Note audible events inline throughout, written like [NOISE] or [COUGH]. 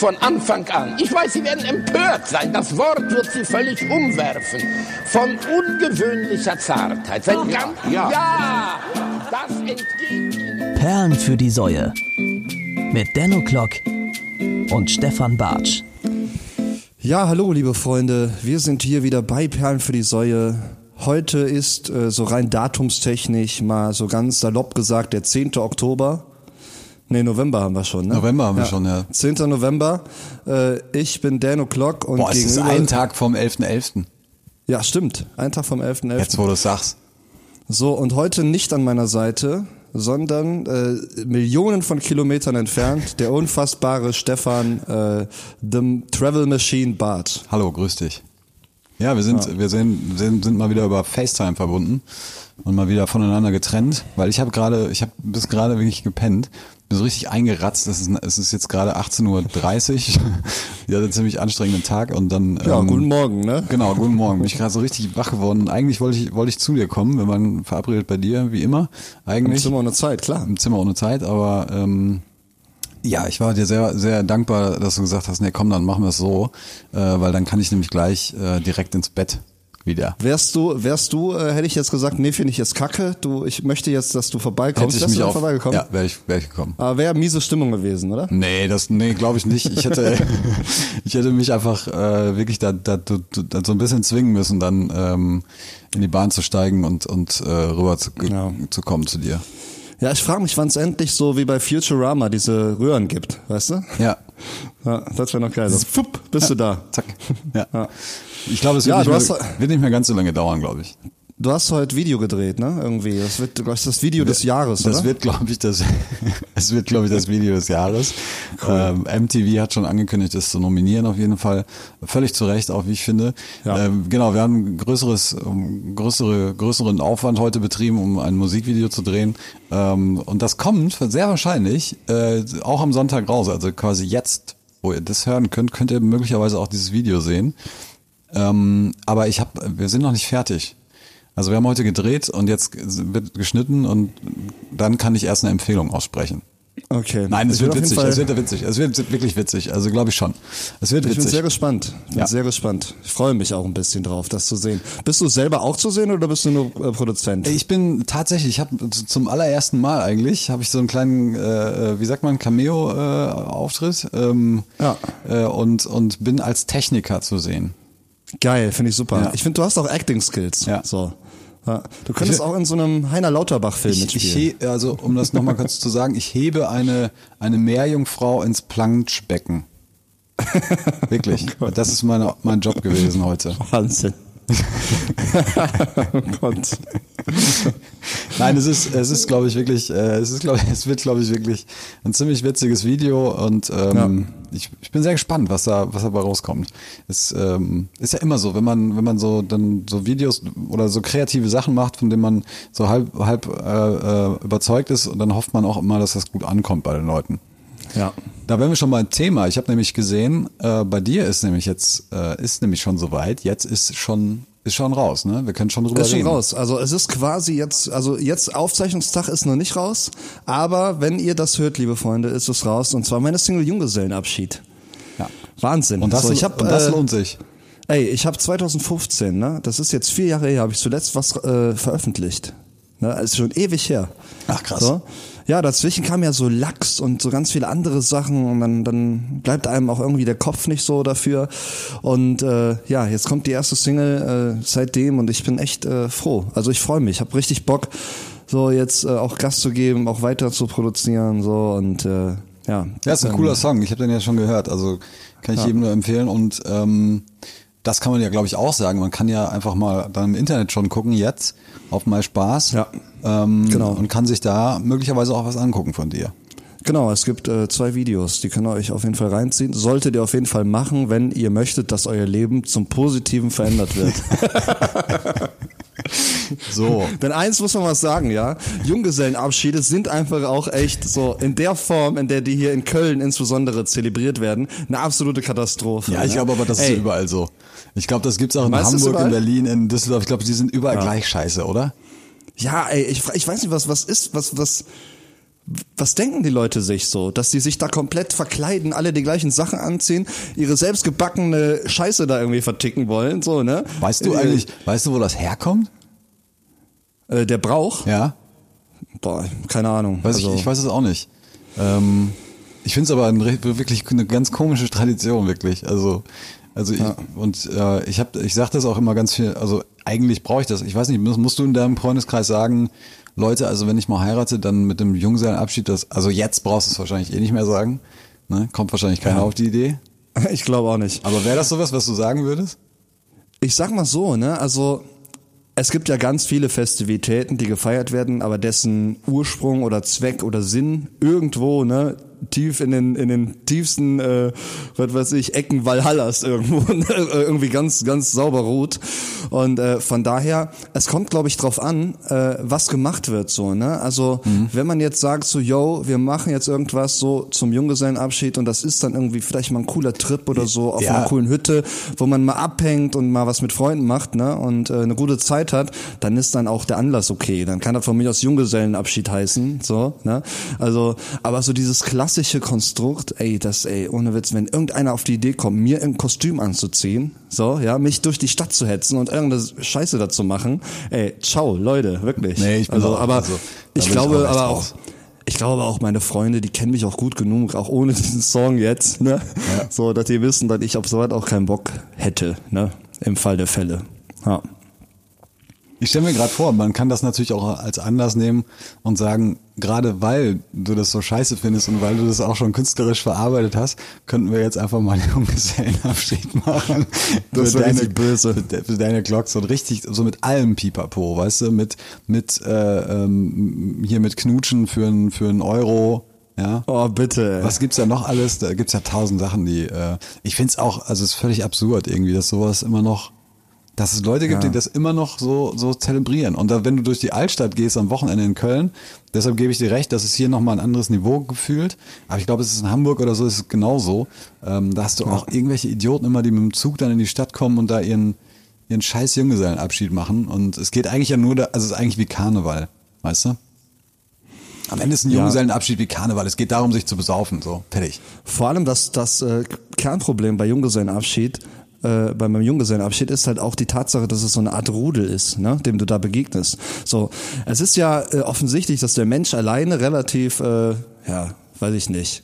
von Anfang an. Ich weiß, Sie werden empört sein. Das Wort wird Sie völlig umwerfen. Von ungewöhnlicher Zartheit. Sein ganz, ja. ja, das entgeht Perlen für die Säue. Mit Denno Klock und Stefan Bartsch. Ja, hallo, liebe Freunde. Wir sind hier wieder bei Perlen für die Säue. Heute ist äh, so rein datumstechnisch mal so ganz salopp gesagt der 10. Oktober. Nee, November haben wir schon, ne? November haben wir schon, ja. 10. November. Äh, ich bin Dan O'Clock und Boah, es ist gegenüber... ein Tag vom 11.11. .11. Ja, stimmt. Ein Tag vom 11.11. Jetzt, wo du es sagst. So, und heute nicht an meiner Seite, sondern äh, Millionen von Kilometern entfernt, der unfassbare [LAUGHS] Stefan, äh, The Travel Machine Bart. Hallo, grüß dich. Ja, wir sind, wir sind, sind, sind mal wieder über FaceTime verbunden und mal wieder voneinander getrennt, weil ich habe gerade, ich habe bis gerade wirklich gepennt, bin so richtig eingeratzt. Es ist, es ist jetzt gerade 18.30 Uhr. hatte [LAUGHS] einen ziemlich anstrengenden Tag und dann. Ja, ähm, guten Morgen, ne? Genau, guten Morgen. Bin ich gerade so richtig wach geworden. Und eigentlich wollte ich, wollte ich zu dir kommen, wenn man verabredet bei dir, wie immer. Im Eigentlich Zimmer ohne Zeit, klar. im Zimmer ohne Zeit, aber ähm, ja, ich war dir sehr, sehr dankbar, dass du gesagt hast, nee, komm, dann machen wir es so, äh, weil dann kann ich nämlich gleich äh, direkt ins Bett wieder. Wärst du, wärst du, äh, hätte ich jetzt gesagt, nee, finde ich jetzt kacke. Du, ich möchte jetzt, dass du vorbeikommst. Hätte ich Wärst mich du auch, vorbeigekommen? ja, wäre ich, wär ich gekommen. Aber wäre miese Stimmung gewesen, oder? Nee, das, nee, glaube ich nicht. Ich hätte, [LAUGHS] ich hätte mich einfach äh, wirklich da, da, da, da so ein bisschen zwingen müssen, dann ähm, in die Bahn zu steigen und und äh, rüber zu, Ja. zu kommen zu dir. Ja, ich frage mich, wann es endlich so wie bei Futurama diese Röhren gibt, weißt du? Ja, Ja, das wäre noch geil. So, fupp, bist du da. zack. Ja. Ja. Ich glaube, es wird, Ja, nicht mehr, hast- wird nicht mehr ganz so lange dauern, glaube ich. Du hast heute Video gedreht, ne? Irgendwie. Das wird, glaube ich, das Video des Jahres, Das oder? wird, glaube ich, das, [LAUGHS] es wird, glaube ich, das Video des Jahres. Ähm, MTV hat schon angekündigt, es zu nominieren auf jeden Fall. Völlig zu Recht, auch wie ich finde. Ja. Ähm, genau, wir haben größeres, größere, größeren Aufwand heute betrieben, um ein Musikvideo zu drehen. Ähm, und das kommt sehr wahrscheinlich äh, auch am Sonntag raus. Also quasi jetzt, wo ihr das hören könnt, könnt ihr möglicherweise auch dieses Video sehen. Ähm, aber ich habe, wir sind noch nicht fertig. Also wir haben heute gedreht und jetzt wird geschnitten und dann kann ich erst eine Empfehlung aussprechen. Okay. Nein, es Ich bin wird witzig, es wird witzig, es wird wirklich witzig, also glaube ich schon. Es wird Ich bin witzig. sehr gespannt. Bin Ja. sehr gespannt. Ich freue mich auch ein bisschen drauf, das zu sehen. Bist du selber auch zu sehen oder bist du nur äh, Produzent? Ich bin tatsächlich, ich habe zum allerersten Mal eigentlich, habe ich so einen kleinen, äh, wie sagt man, Cameo-Auftritt ähm, Ja. äh, und, und bin als Techniker zu sehen. Geil, finde ich super. Ja. Ich finde, du hast auch Acting Skills. Ja. So. Ja. Du könntest Ich- auch in so einem Heiner Lauterbach-Film Ich, ich mitspielen. he, also um das nochmal kurz zu sagen, ich hebe eine, eine Meerjungfrau ins Planschbecken. [LAUGHS] Wirklich. Das ist meine, mein Job gewesen heute. Wahnsinn. Oh [LAUGHS] Gott. Nein, es ist, es ist, glaube ich, wirklich, äh, es ist, glaube ich, es wird, glaube ich, wirklich ein ziemlich witziges Video und ähm, ich, ich bin sehr gespannt, was da, was dabei rauskommt. Es ähm, ist ja immer so, wenn man, wenn man so dann so Videos oder so kreative Sachen macht, von denen man so halb, halb äh, äh, überzeugt ist, und dann hofft man auch immer, dass das gut ankommt bei den Leuten. Ja. Da wären wir schon mal ein Thema. Ich habe nämlich gesehen, äh, bei dir ist nämlich jetzt, äh, ist nämlich schon soweit. Jetzt ist schon, ist schon raus, ne? Wir können schon drüber Ist schon reden. raus. Also es ist quasi jetzt, also jetzt Aufzeichnungstag ist noch nicht raus, aber wenn ihr das hört, liebe Freunde, ist es raus und zwar meine Single Junggesellenabschied. Ja. Wahnsinn. Und das, so, ich hab, und das äh, lohnt sich. Ey, ich habe 2015, ne, das ist jetzt vier Jahre her, habe ich zuletzt was äh, veröffentlicht. Ne, das ist schon ewig her. Ach, krass. So. Ja, dazwischen kam ja so Lachs und so ganz viele andere Sachen und dann, dann bleibt einem auch irgendwie der Kopf nicht so dafür. Und äh, ja, jetzt kommt die erste Single äh, seitdem und ich bin echt äh, froh. Also ich freue mich, ich habe richtig Bock, so jetzt äh, auch Gas zu geben, auch weiter zu produzieren so und äh, ja. Ja, ist ein cooler Song. Ich habe den ja schon gehört. Also kann ich jedem nur empfehlen. Und ähm, das kann man ja, glaube ich, auch sagen. Man kann ja einfach mal dann im Internet schon gucken, jetzt auf My Spaß. Ja. Ähm, Genau. Und kann sich da möglicherweise auch was angucken von dir. Genau, es gibt äh, zwei Videos, die könnt ihr euch auf jeden Fall reinziehen. Solltet ihr auf jeden Fall machen, wenn ihr möchtet, dass euer Leben zum Positiven verändert wird. [LAUGHS] [LAUGHS] So. [LAUGHS] Denn eins muss man was sagen, ja. Junggesellenabschiede sind einfach auch echt so in der Form, in der die hier in Köln insbesondere zelebriert werden, eine absolute Katastrophe. Ja, ich ne? glaube aber, das Ey, ist überall so. Ich glaube, das gibt's auch in das Hamburg, in? Berlin, in Düsseldorf. Ich glaube, die sind überall gleich scheiße, oder? Ja, ey, ich, ich weiß nicht, was, was ist, was, was, was denken die Leute sich so, dass die sich da komplett verkleiden, alle die gleichen Sachen anziehen, ihre selbstgebackene Scheiße da irgendwie verticken wollen, so, ne? Weißt du Äh, eigentlich, weißt du, wo das herkommt? Äh, der Brauch? Ja. Boah, keine Ahnung. Weiß also, ich, ich weiß es auch nicht. Ähm, ich finde es aber ein, wirklich eine ganz komische Tradition, wirklich. Also, also ich, und äh, ich habe, ich sage das auch immer ganz viel. Also eigentlich brauche ich das. Ich weiß nicht, musst, musst du in deinem Freundeskreis sagen, Leute, also wenn ich mal heirate, dann mit dem Junggesellenabschied, das, also jetzt brauchst du es wahrscheinlich eh nicht mehr sagen. Ne? Kommt wahrscheinlich keiner auf die Idee. [LAUGHS] ich glaube auch nicht. Aber wäre das sowas, was du sagen würdest? Ich sag mal so, ne, also es gibt ja ganz viele Festivitäten, die gefeiert werden, aber dessen Ursprung oder Zweck oder Sinn irgendwo, ne, tief in den in den tiefsten, äh, was weiß ich, Ecken Valhallas irgendwo ne, [LAUGHS] irgendwie ganz ganz sauber ruht. Und äh, von daher, es kommt, glaube ich, drauf an, äh, was gemacht wird so. Ne? Also wenn man jetzt sagt so, yo, wir machen jetzt irgendwas so zum Junggesellenabschied und das ist dann irgendwie vielleicht mal ein cooler Trip oder so auf Ja. einer coolen Hütte, wo man mal abhängt und mal was mit Freunden macht, ne, und äh, eine gute Zeit hat, dann ist dann auch der Anlass okay. Dann kann er von mir aus Junggesellenabschied heißen, so, ne? Also, aber so dieses klassische Konstrukt, ey, das, ey, ohne Witz, wenn irgendeiner auf die Idee kommt, mir ein Kostüm anzuziehen, so, ja, mich durch die Stadt zu hetzen und irgendeine Scheiße dazu machen, ey, ciao, Leute, wirklich. Nee, ich bin also, auch- aber also, ich bin ich glaube auch aber auch, raus. ich glaube auch meine Freunde, die kennen mich auch gut genug, auch ohne [LAUGHS] diesen Song jetzt, ne? So, dass die wissen, dass ich auf sowas auch keinen Bock hätte, ne? Im Fall der Fälle. Ja. Ich stelle mir gerade vor, man kann das natürlich auch als Anlass nehmen und sagen, gerade weil du das so scheiße findest und weil du das auch schon künstlerisch verarbeitet hast, könnten wir jetzt einfach mal [LAUGHS] einen Junggesellenabschied machen. Das Für deine, böse. Für, für deine Glocks und richtig, so mit allem Pipapo, weißt du, mit, mit, äh, ähm, hier mit Knutschen für einen für einen Euro, ja. Oh, bitte. ey. Was gibt's da noch alles? Da gibt's ja tausend Sachen, die äh, ich find's auch, also es ist völlig absurd irgendwie, dass sowas immer noch, dass es Leute gibt, Ja. die das immer noch so so zelebrieren. Und da, wenn du durch die Altstadt gehst am Wochenende in Köln, deshalb gebe ich dir recht, das ist hier nochmal ein anderes Niveau gefühlt. Aber ich glaube, es ist in Hamburg oder so, ist es genauso. Ähm, da hast du auch irgendwelche Idioten immer, die mit dem Zug dann in die Stadt kommen und da ihren ihren scheiß Junggesellenabschied machen. Und es geht eigentlich ja nur, da, also es ist eigentlich wie Karneval, weißt du? Am Ende ist ein Ja. Junggesellenabschied wie Karneval. Es geht darum, sich zu besaufen. So, fertig. Vor allem das, das äh, Kernproblem bei Junggesellenabschied, äh, bei meinem Junggesellenabschied ist halt auch die Tatsache, dass es so eine Art Rudel ist, ne, dem du da begegnest. So, es ist ja äh, offensichtlich, dass der Mensch alleine relativ, äh, ja, weiß ich nicht,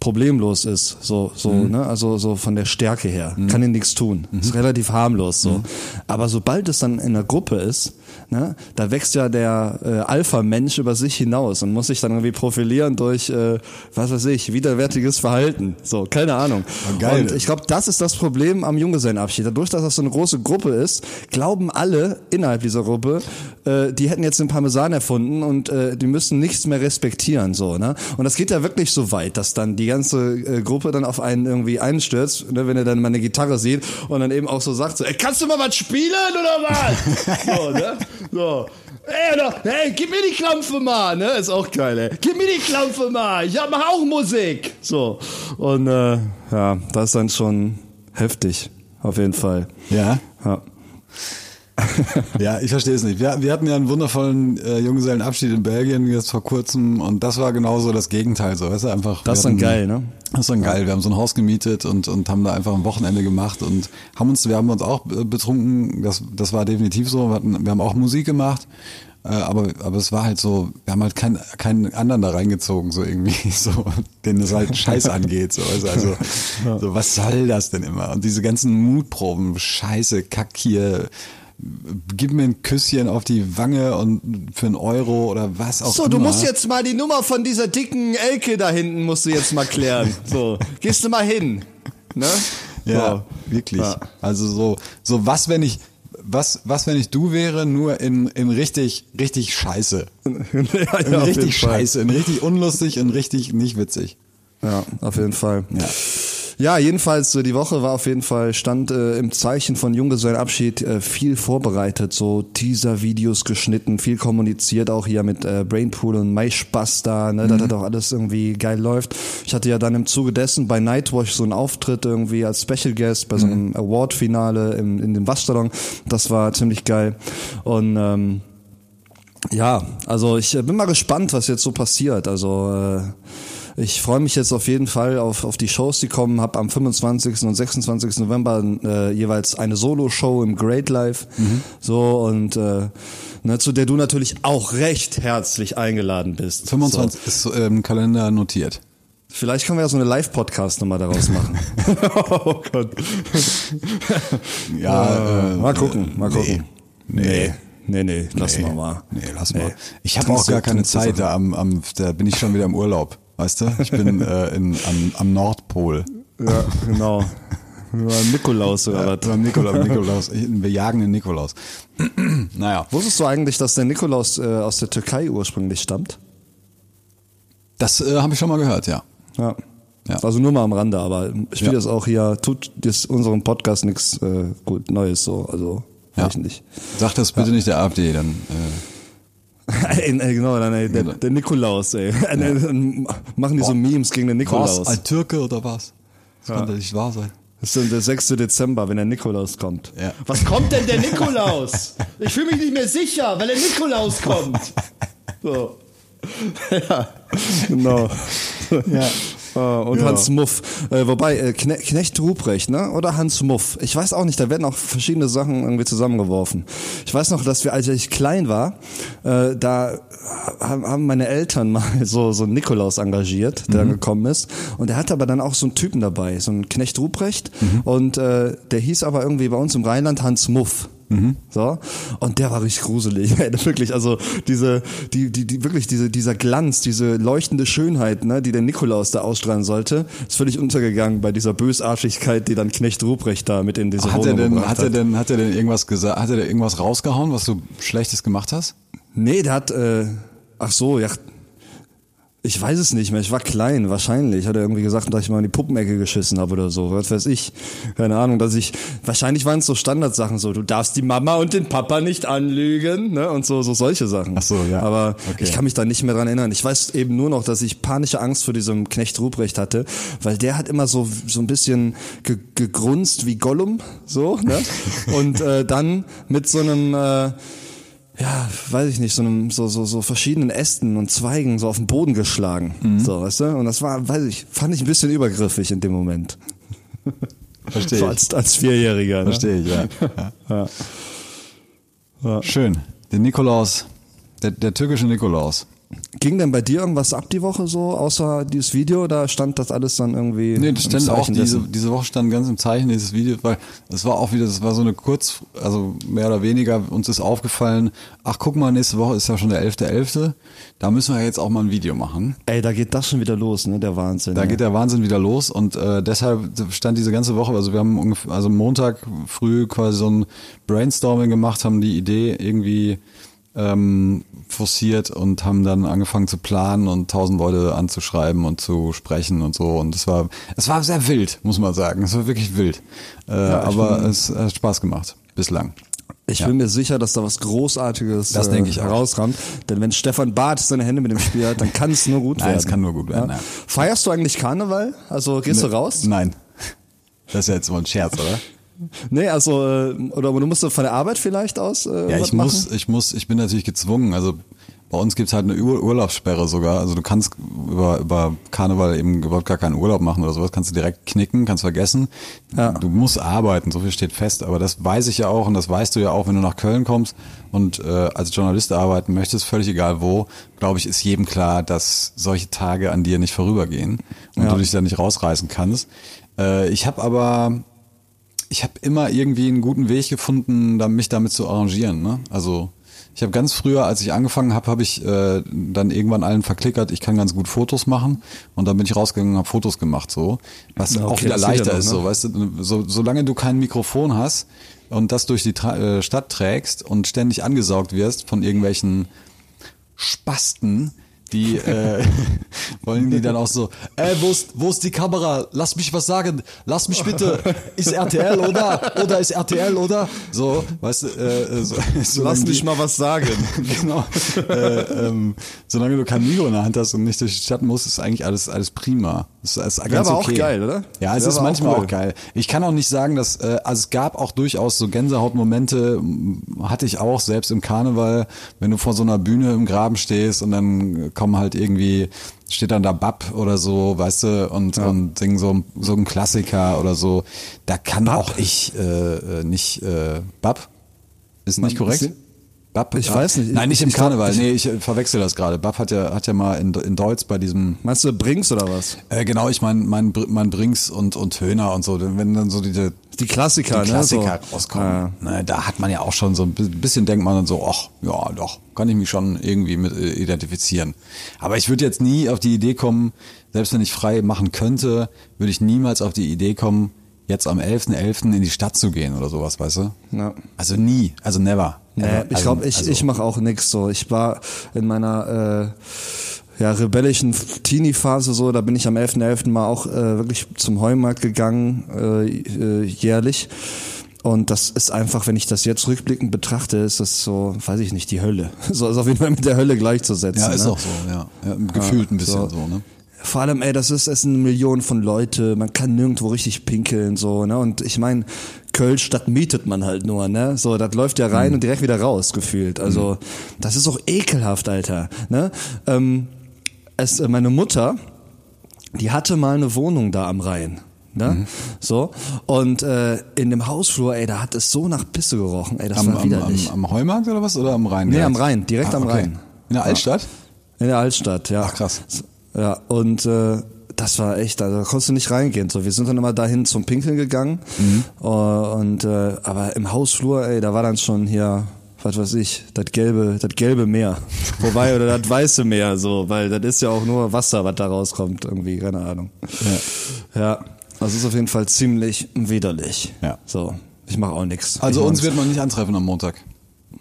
problemlos ist, so, so, ne, also so von der Stärke her, kann ihn nichts tun, ist relativ harmlos, so. Aber sobald es dann in einer Gruppe ist, ne, da wächst ja der äh, Alpha-Mensch über sich hinaus und muss sich dann irgendwie profilieren durch, äh, was weiß ich, widerwärtiges Verhalten, so, keine Ahnung. Ah, geil. Und ich glaube, das ist das Problem am Junggesellenabschied. Dadurch, dass das so eine große Gruppe ist, glauben alle innerhalb dieser Gruppe, äh, die hätten jetzt den Parmesan erfunden und äh, die müssen nichts mehr respektieren, so, ne? Und das geht ja wirklich so weit, dass dann die ganze äh, Gruppe dann auf einen irgendwie einstürzt, ne, wenn er dann mal eine Gitarre sieht und dann eben auch so sagt, so, ey, kannst du mal was spielen oder was? [LAUGHS] so, ne? So. Ey, oder, hey, gib mir die Klampfe mal, ne? Ist auch geil, ey. Gib mir die Klampfe mal, ich hab mach auch Musik. So. Und äh, ja, das ist dann schon heftig, auf jeden Fall. Ja. Ja. [LAUGHS] Ja, ich verstehe es nicht. Wir, wir hatten ja einen wundervollen äh, Junggesellenabschied in Belgien jetzt vor kurzem und das war genauso das Gegenteil, so, weißt du, einfach. Das ist dann geil, ne? Das ist dann geil. Wir haben so ein Haus gemietet und, und haben da einfach ein Wochenende gemacht und haben uns, wir haben uns auch äh, betrunken, das, das war definitiv so. Wir, hatten, wir haben auch Musik gemacht, äh, aber, aber es war halt so, wir haben halt keinen keinen anderen da reingezogen, so irgendwie, [LAUGHS] so, den es halt scheiß [LAUGHS] angeht, so, also, also so, was soll das denn immer? Und diese ganzen Mutproben, Scheiße, Kack hier, gib mir ein Küsschen auf die Wange und für einen Euro oder was auch So, immer. du musst jetzt mal die Nummer von dieser dicken Elke da hinten musst du jetzt mal klären. So, gehst du mal hin. Ne? Ja, wirklich. Ja. Also so, so was, wenn ich, was, was, wenn ich du wäre, nur in, in richtig, richtig scheiße. [LAUGHS] ja, In ja, richtig scheiße, in richtig unlustig und richtig nicht witzig. Ja, auf jeden Fall. Ja. Ja, jedenfalls, so die Woche war auf jeden Fall, stand äh, im Zeichen von Junggesellenabschied äh, viel vorbereitet, so Teaser-Videos geschnitten, viel kommuniziert, auch hier mit äh, Brainpool und MySpaß da, ne, dass das auch alles irgendwie geil läuft. Ich hatte ja dann im Zuge dessen bei Nightwatch so einen Auftritt irgendwie als Special Guest bei so einem Award-Finale im, in dem Waschsalon. Das war ziemlich geil. Und ähm, Ja, also ich äh, bin mal gespannt, was jetzt so passiert. Also äh, ich freue mich jetzt auf jeden Fall auf, auf die Shows, die kommen. Hab am 25. und 26. November äh, jeweils eine Solo-Show im Great Life. So und äh, ne, zu der du natürlich auch recht herzlich eingeladen bist. 25 So. ist äh, im Kalender notiert. Vielleicht können wir ja so eine Live-Podcast nochmal daraus machen. [LAUGHS] oh Gott. Ja, Äh, mal gucken, mal gucken. Nee. Nee, nee, lass nee. mal mal. Nee, lass Nee. mal. Ich habe auch gar keine Zeit. Da, am, am, da bin ich schon wieder im Urlaub. Weißt du? Ich bin [LAUGHS] äh, in, am, am Nordpol. Ja, genau. Über Nikolaus oder was? Beim Nikolaus. [LAUGHS] Nikolaus. Wir jagen den Nikolaus. [CLEARS THROAT] naja, Wusstest du eigentlich, dass der Nikolaus äh, aus der Türkei ursprünglich stammt? das äh, habe ich schon mal gehört, ja. Ja. Ja. Also nur mal am Rande, aber ich will Ja. das auch hier, tut das unserem Podcast nichts äh, gut Neues so, also Ja. ich nicht. Sag das bitte nicht der AfD, dann äh, [LAUGHS] ey, ey, genau, dann, ey, der, der Nikolaus, ey. [LAUGHS] Dann machen die so Memes gegen den Nikolaus. was? Ein Türke oder was? Das kann doch nicht wahr sein. Das ist dann der 6. Dezember, wenn der Nikolaus kommt. Ja. Was kommt denn der Nikolaus? Ich fühle mich nicht mehr sicher, weil der Nikolaus kommt. [LAUGHS] So. ja, genau. Ja. Und Hans Muff. Äh, wobei, äh, Kne Knecht Ruprecht, ne? Oder Hans Muff. Ich weiß auch nicht, da werden auch verschiedene Sachen irgendwie zusammengeworfen. Ich weiß noch, dass wir, als ich klein war, äh, da haben meine Eltern [LAUGHS] mal so, so einen Nikolaus engagiert, der gekommen ist. Und der hatte aber dann auch so einen Typen dabei, so einen Knecht Ruprecht. Und äh, der hieß aber irgendwie bei uns im Rheinland Hans Muff. So. Und der war richtig gruselig. [LAUGHS] Ey, wirklich, also diese, die, die, die, wirklich diese, dieser Glanz, diese leuchtende Schönheit, ne, die der Nikolaus da ausstrahlen sollte, ist völlig untergegangen bei dieser Bösartigkeit, die dann Knecht Ruprecht da mit in diese Hat er Wohnung denn, gebracht hat er denn, hat er denn irgendwas gesagt, hat er denn irgendwas rausgehauen, was du Schlechtes gemacht hast? Nee, der hat, äh, ach so, ja, ich weiß es nicht mehr. Ich war klein, wahrscheinlich. Hat er irgendwie gesagt, dass ich mal in die Puppenecke geschissen habe oder so. Was weiß ich. Keine Ahnung, dass ich, wahrscheinlich waren es so Standardsachen so, du darfst die Mama und den Papa nicht anlügen, ne? Und so, so solche Sachen. Ach so, ja. Aber Okay. ich kann mich da nicht mehr dran erinnern. Ich weiß eben nur noch, dass ich panische Angst vor diesem Knecht Ruprecht hatte, weil der hat immer so, so ein bisschen ge gegrunzt wie Gollum, so, ne? [LAUGHS] Und äh, dann mit so einem, äh, ja, weiß ich nicht, so einem, so, so, so verschiedenen Ästen und Zweigen so auf den Boden geschlagen. Mhm. So, weißt du? Und das war, weiß ich, fand ich ein bisschen übergriffig in dem Moment. Verstehe So ich. als, als Vierjähriger. Ne? Verstehe ich, ja. ja. Schön. Der Nikolaus, der, der türkische Nikolaus. Ging denn bei dir irgendwas ab die Woche so, außer dieses Video? Da stand das alles dann irgendwie. Nee, das stand auch diese, dessen? diese Woche stand ganz im Zeichen dieses Videos, weil es war auch wieder, das war so eine kurz, also mehr oder weniger, uns ist aufgefallen, ach guck mal, nächste Woche ist ja schon der 11.11., da müssen wir jetzt auch mal ein Video machen. Ey, da geht das schon wieder los, ne? Der Wahnsinn. Da ja. geht der Wahnsinn wieder los und äh, deshalb stand diese ganze Woche, also wir haben ungefähr, also Montag früh quasi so ein Brainstorming gemacht, haben die Idee irgendwie ähm, forciert und haben dann angefangen zu planen und tausend Leute anzuschreiben und zu sprechen und so und es war es war sehr wild, muss man sagen, es war wirklich wild, äh, aber es hat Spaß gemacht bislang. Ich Ja. bin mir sicher, dass da was Großartiges Das äh, denke ich auch. herauskommt. Denn wenn Stefan Barth seine Hände mit dem Spiel hat, dann kann es nur gut [LAUGHS] Nein, werden. es kann nur gut werden, ja. Feierst du eigentlich Karneval? Also gehst du raus? Nein, das ist ja jetzt wohl ein Scherz, oder? [LAUGHS] Nee, also äh, oder du musst von der Arbeit vielleicht aus äh, Ja, was ich muss, machen? ich muss, ich bin natürlich gezwungen. Also bei uns gibt's halt eine Ur Urlaubssperre sogar. Also du kannst über, über Karneval eben überhaupt gar keinen Urlaub machen oder sowas. Kannst du direkt knicken, kannst vergessen. Ja. Du musst arbeiten, so viel steht fest. Aber das weiß ich ja auch und das weißt du ja auch, wenn du nach Köln kommst und äh, als Journalist arbeiten möchtest, völlig egal wo, glaube ich, ist jedem klar, dass solche Tage an dir nicht vorübergehen und Ja. du dich da nicht rausreißen kannst. Äh, ich habe aber ich habe immer irgendwie einen guten Weg gefunden, mich damit zu arrangieren. Ne? Also ich habe ganz früher, als ich angefangen habe, habe ich äh, dann irgendwann allen verklickert, ich kann ganz gut Fotos machen und dann bin ich rausgegangen und habe Fotos gemacht, so was okay, auch wieder leichter noch, ist, ne? so weißt du, so, solange du kein Mikrofon hast und das durch die Tra äh, Stadt trägst und ständig angesaugt wirst von irgendwelchen Spasten, die äh, [LAUGHS] wollen die dann auch so, ey, wo ist, wo ist die Kamera? Lass mich was sagen. Lass mich bitte. Ist RTL oder? Oder ist RTL oder? So, weißt du, äh, so, [LAUGHS] so Lass mich mal was sagen. [LAUGHS] genau. äh, ähm, solange du kein Mikro in der Hand hast und nicht durch die Stadt musst, ist eigentlich alles alles prima. Das ist ganz aber auch okay. geil, oder? Ja, es Ja, ist auch manchmal auch, cool. geil. Ich kann auch nicht sagen, dass äh, also es gab auch durchaus so Gänsehautmomente hatte ich auch selbst im Karneval, wenn du vor so einer Bühne im Graben stehst und dann kommen halt irgendwie steht dann da Bab oder so, weißt du, und, und singen so, so ein Klassiker oder so. Da kann auch ich äh, äh, nicht äh, Bab ist nicht korrekt. Bab, Ich weiß nicht. Nein, nicht Ich- im Karneval. nee, ich äh, verwechsel das gerade. Bab hat ja hat ja mal in, in Deutsch bei diesem Meinst du Brinks oder was? äh, genau, ich meine mein, mein Brings und, und Höhner und so, wenn dann so diese Die Klassiker, die ne? Klassiker So. rauskommen, ne, da hat man ja auch schon so ein bi- bisschen denkt man dann so, ach, ja, doch, kann ich mich schon irgendwie mit äh, identifizieren. Aber ich würde jetzt nie auf die Idee kommen, selbst wenn ich frei machen könnte, würde ich niemals auf die Idee kommen, jetzt am 11.11. in die Stadt zu gehen oder sowas, weißt du? Ja. Also nie, also never. Nee, ich Also- glaube, ich, also- ich mache auch nix so. Ich war in meiner äh, ja, rebellischen Teenie-Phase so, da bin ich am 11.11. mal auch äh, wirklich zum Heumarkt gegangen, äh, äh, jährlich. Und das ist einfach, wenn ich das jetzt rückblickend betrachte, ist das so, weiß ich nicht, die Hölle. [LAUGHS] So ist auf jeden Fall mit der Hölle gleichzusetzen. Ja, ist ne? auch so, ja. ja gefühlt ein bisschen so, so. ne? Vor allem, ey, das ist, es sind Millionen von Leute, man kann nirgendwo richtig pinkeln, so, ne? Und ich meine, Köln-Stadt mietet man halt nur, ne? So, das läuft ja rein und direkt wieder raus, gefühlt. Also, das ist auch ekelhaft, Alter, ne? Ähm, es, äh, meine Mutter, die hatte mal eine Wohnung da am Rhein. Ne? So. Und äh, in dem Hausflur, ey, da hat es so nach Pisse gerochen, ey, das Am, war am, am, widerlich. am Heumarkt oder was? Oder am Rhein? Nee, am Rhein, direkt am Rhein. In der Altstadt? In der Altstadt, ja. Ach, krass. Ja, und äh, das war echt, also da konntest du nicht reingehen. So, wir sind dann immer dahin zum Pinkeln gegangen. Mhm. Äh, und äh, aber im Hausflur, ey, da war dann schon hier, was weiß ich, das gelbe, das gelbe Meer. [LAUGHS] Wobei, oder das weiße Meer, so, weil das ist ja auch nur Wasser, was da rauskommt, irgendwie, keine Ahnung. Ja. Ja. Das ist auf jeden Fall ziemlich widerlich. Ja. So. Ich mache auch nichts. Also uns wird man nicht antreffen am Montag.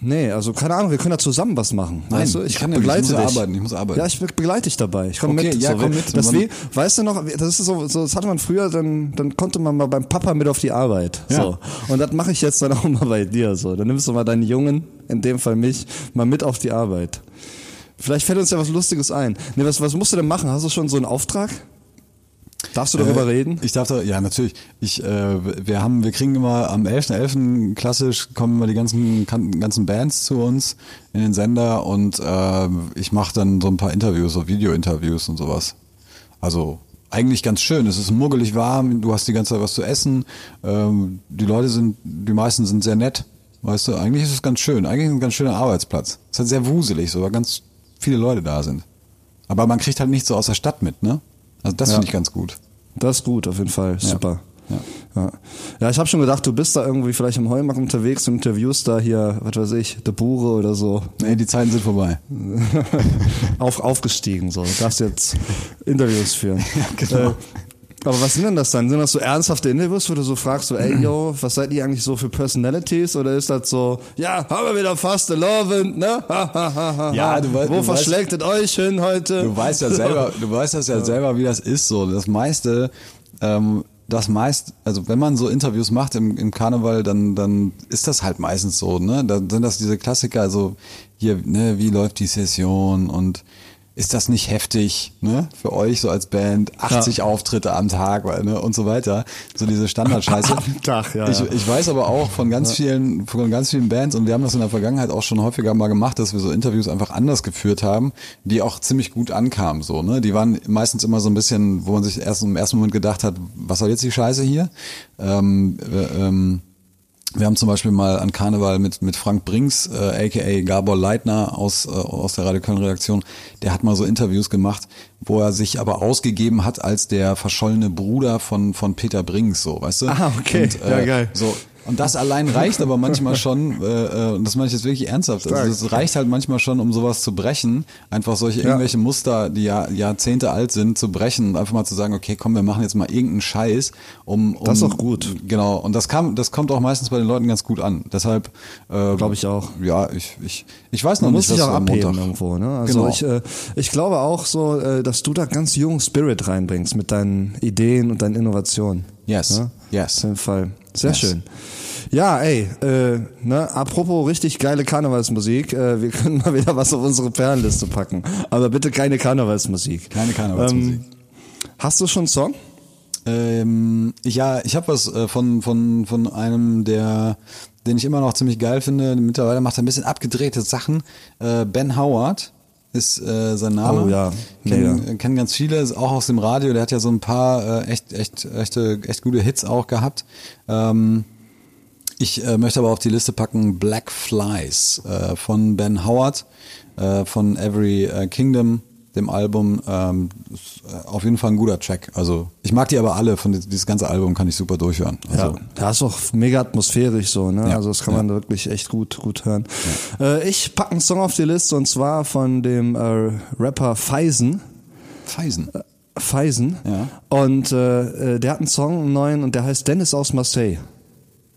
Nee, also keine Ahnung, wir können da zusammen was machen. Nein, weißt du? ich Ich, kann ja begleite ich muss dich. arbeiten, ich muss arbeiten. Ja, ich be- begleite dich dabei. Ich komme Okay, mit. ja, so, komm mit. Das wie, weißt du noch, das ist so, so, das hatte man früher, dann, dann konnte man mal beim Papa mit auf die Arbeit. Ja. So. Und das mache ich jetzt dann auch mal bei dir. So. Dann nimmst du mal deinen Jungen, in dem Fall mich, mal mit auf die Arbeit. Vielleicht fällt uns ja was Lustiges ein. Nee, was, was musst du denn machen? Hast du schon so einen Auftrag? Darfst du darüber Äh, reden? Ich darf da, ja natürlich. Ich, äh, wir haben, wir kriegen immer am 11.11. klassisch kommen immer die ganzen ganzen Bands zu uns in den Sender und äh, ich mache dann so ein paar Interviews, so Video-Interviews und sowas. Also eigentlich ganz schön. Es ist muggelig warm, du hast die ganze Zeit was zu essen. Ähm, die Leute sind, die meisten sind sehr nett. Weißt du, eigentlich ist es ganz schön. Eigentlich ein ganz schöner Arbeitsplatz. Es ist halt sehr wuselig, so weil ganz viele Leute da sind. Aber man kriegt halt nicht so aus der Stadt mit, ne? Also das Ja. finde ich ganz gut. Das ist gut, auf jeden Fall. Super. Ja. Ja, ja ich habe schon gedacht, du bist da irgendwie vielleicht im Heumarkt unterwegs und interviewst da hier, was weiß ich, De Bure oder so. Nee, die Zeiten sind vorbei. [LAUGHS] Auf, aufgestiegen, so. Du darfst jetzt Interviews führen. [LAUGHS] genau. Äh, aber was sind denn das dann? Sind das so ernsthafte Interviews, wo du so fragst, so, ey, yo, was seid ihr eigentlich so für Personalities? Oder ist das so, ja, haben wir wieder fast Lovend, ne? Ha, ha, ha, ha, Ja, du wei- Wo du verschlägt es euch hin heute? Du weißt ja selber, du weißt das ja selber, wie das ist so. Das meiste, ähm, das meist, also wenn man so Interviews macht im, im Karneval, dann, dann ist das halt meistens so, ne? Dann sind das diese Klassiker, also hier, ne, wie läuft die Session und ist das nicht heftig, ne, für euch so als Band, 80 Auftritte am Tag, ne, und so weiter, so diese Standardscheiße. [LAUGHS] Am Tag, ja, Ich, ja. ich weiß aber auch von ganz vielen, von ganz vielen Bands und wir haben das in der Vergangenheit auch schon häufiger mal gemacht, dass wir so Interviews einfach anders geführt haben, die auch ziemlich gut ankamen, so, ne? Die waren meistens immer so ein bisschen, wo man sich erst im ersten Moment gedacht hat, was soll jetzt die Scheiße hier? Ähm, äh, ähm, wir haben zum Beispiel mal an Karneval mit, mit Frank Brinks, äh, aka Gabor Leitner aus, äh, aus der Radio Köln Redaktion, der hat mal so Interviews gemacht, wo er sich aber ausgegeben hat als der verschollene Bruder von, von Peter Brinks, so, weißt du? Ah, okay. Und, äh, Ja, geil. So, Und das allein reicht aber manchmal schon, äh, äh, und das meine ich jetzt wirklich ernsthaft, also es reicht halt manchmal schon, um sowas zu brechen, einfach solche irgendwelche Muster, die ja Jahrzehnte alt sind, zu brechen und einfach mal zu sagen, okay, komm, wir machen jetzt mal irgendeinen Scheiß, um, um Das ist auch gut. Genau, und das kam, das kommt auch meistens bei den Leuten ganz gut an. Deshalb äh, Glaube ich auch. Ja, ich, ich, ich weiß noch Man nicht, muss was auch abheben Montag. irgendwo. Ne? Also Genau. ich, äh, ich glaube auch so, äh, dass du da ganz jungen Spirit reinbringst mit deinen Ideen und deinen Innovationen. Yes, Ne? yes. Auf jeden Fall. Sehr Yes. schön. Ja, ey, äh, ne, apropos richtig geile Karnevalsmusik, äh, wir [LAUGHS] können mal wieder was auf unsere Perlenliste packen. Aber bitte keine Karnevalsmusik. Keine Karnevalsmusik. Ähm, hast du schon einen Song? Ähm, ja, ich habe was äh, von, von, von einem, der, den ich immer noch ziemlich geil finde. Mittlerweile macht er ein bisschen abgedrehte Sachen. Äh, ben Howard ist äh, sein Name. Oh ja, kennen, kennen ganz viele, ist auch aus dem Radio. Der hat ja so ein paar äh, echt, echt, echte, echt gute Hits auch gehabt. Ähm, ich äh, möchte aber auf die Liste packen Black Flies äh, von Ben Howard äh, von Every äh, Kingdom, dem Album. Ähm, äh, auf jeden Fall ein guter Track. Also ich mag die aber alle. Von dies- dieses ganze Album kann ich super durchhören. Also, ja, das ist auch mega atmosphärisch so, ne? Ja, Also das kann man wirklich echt gut gut hören. Äh, ich packe einen Song auf die Liste und zwar von dem äh, Rapper Feisen. Feisen. Feisen. Ja. Und äh, äh, der hat einen Song, einen neuen, und der heißt Dennis aus Marseille.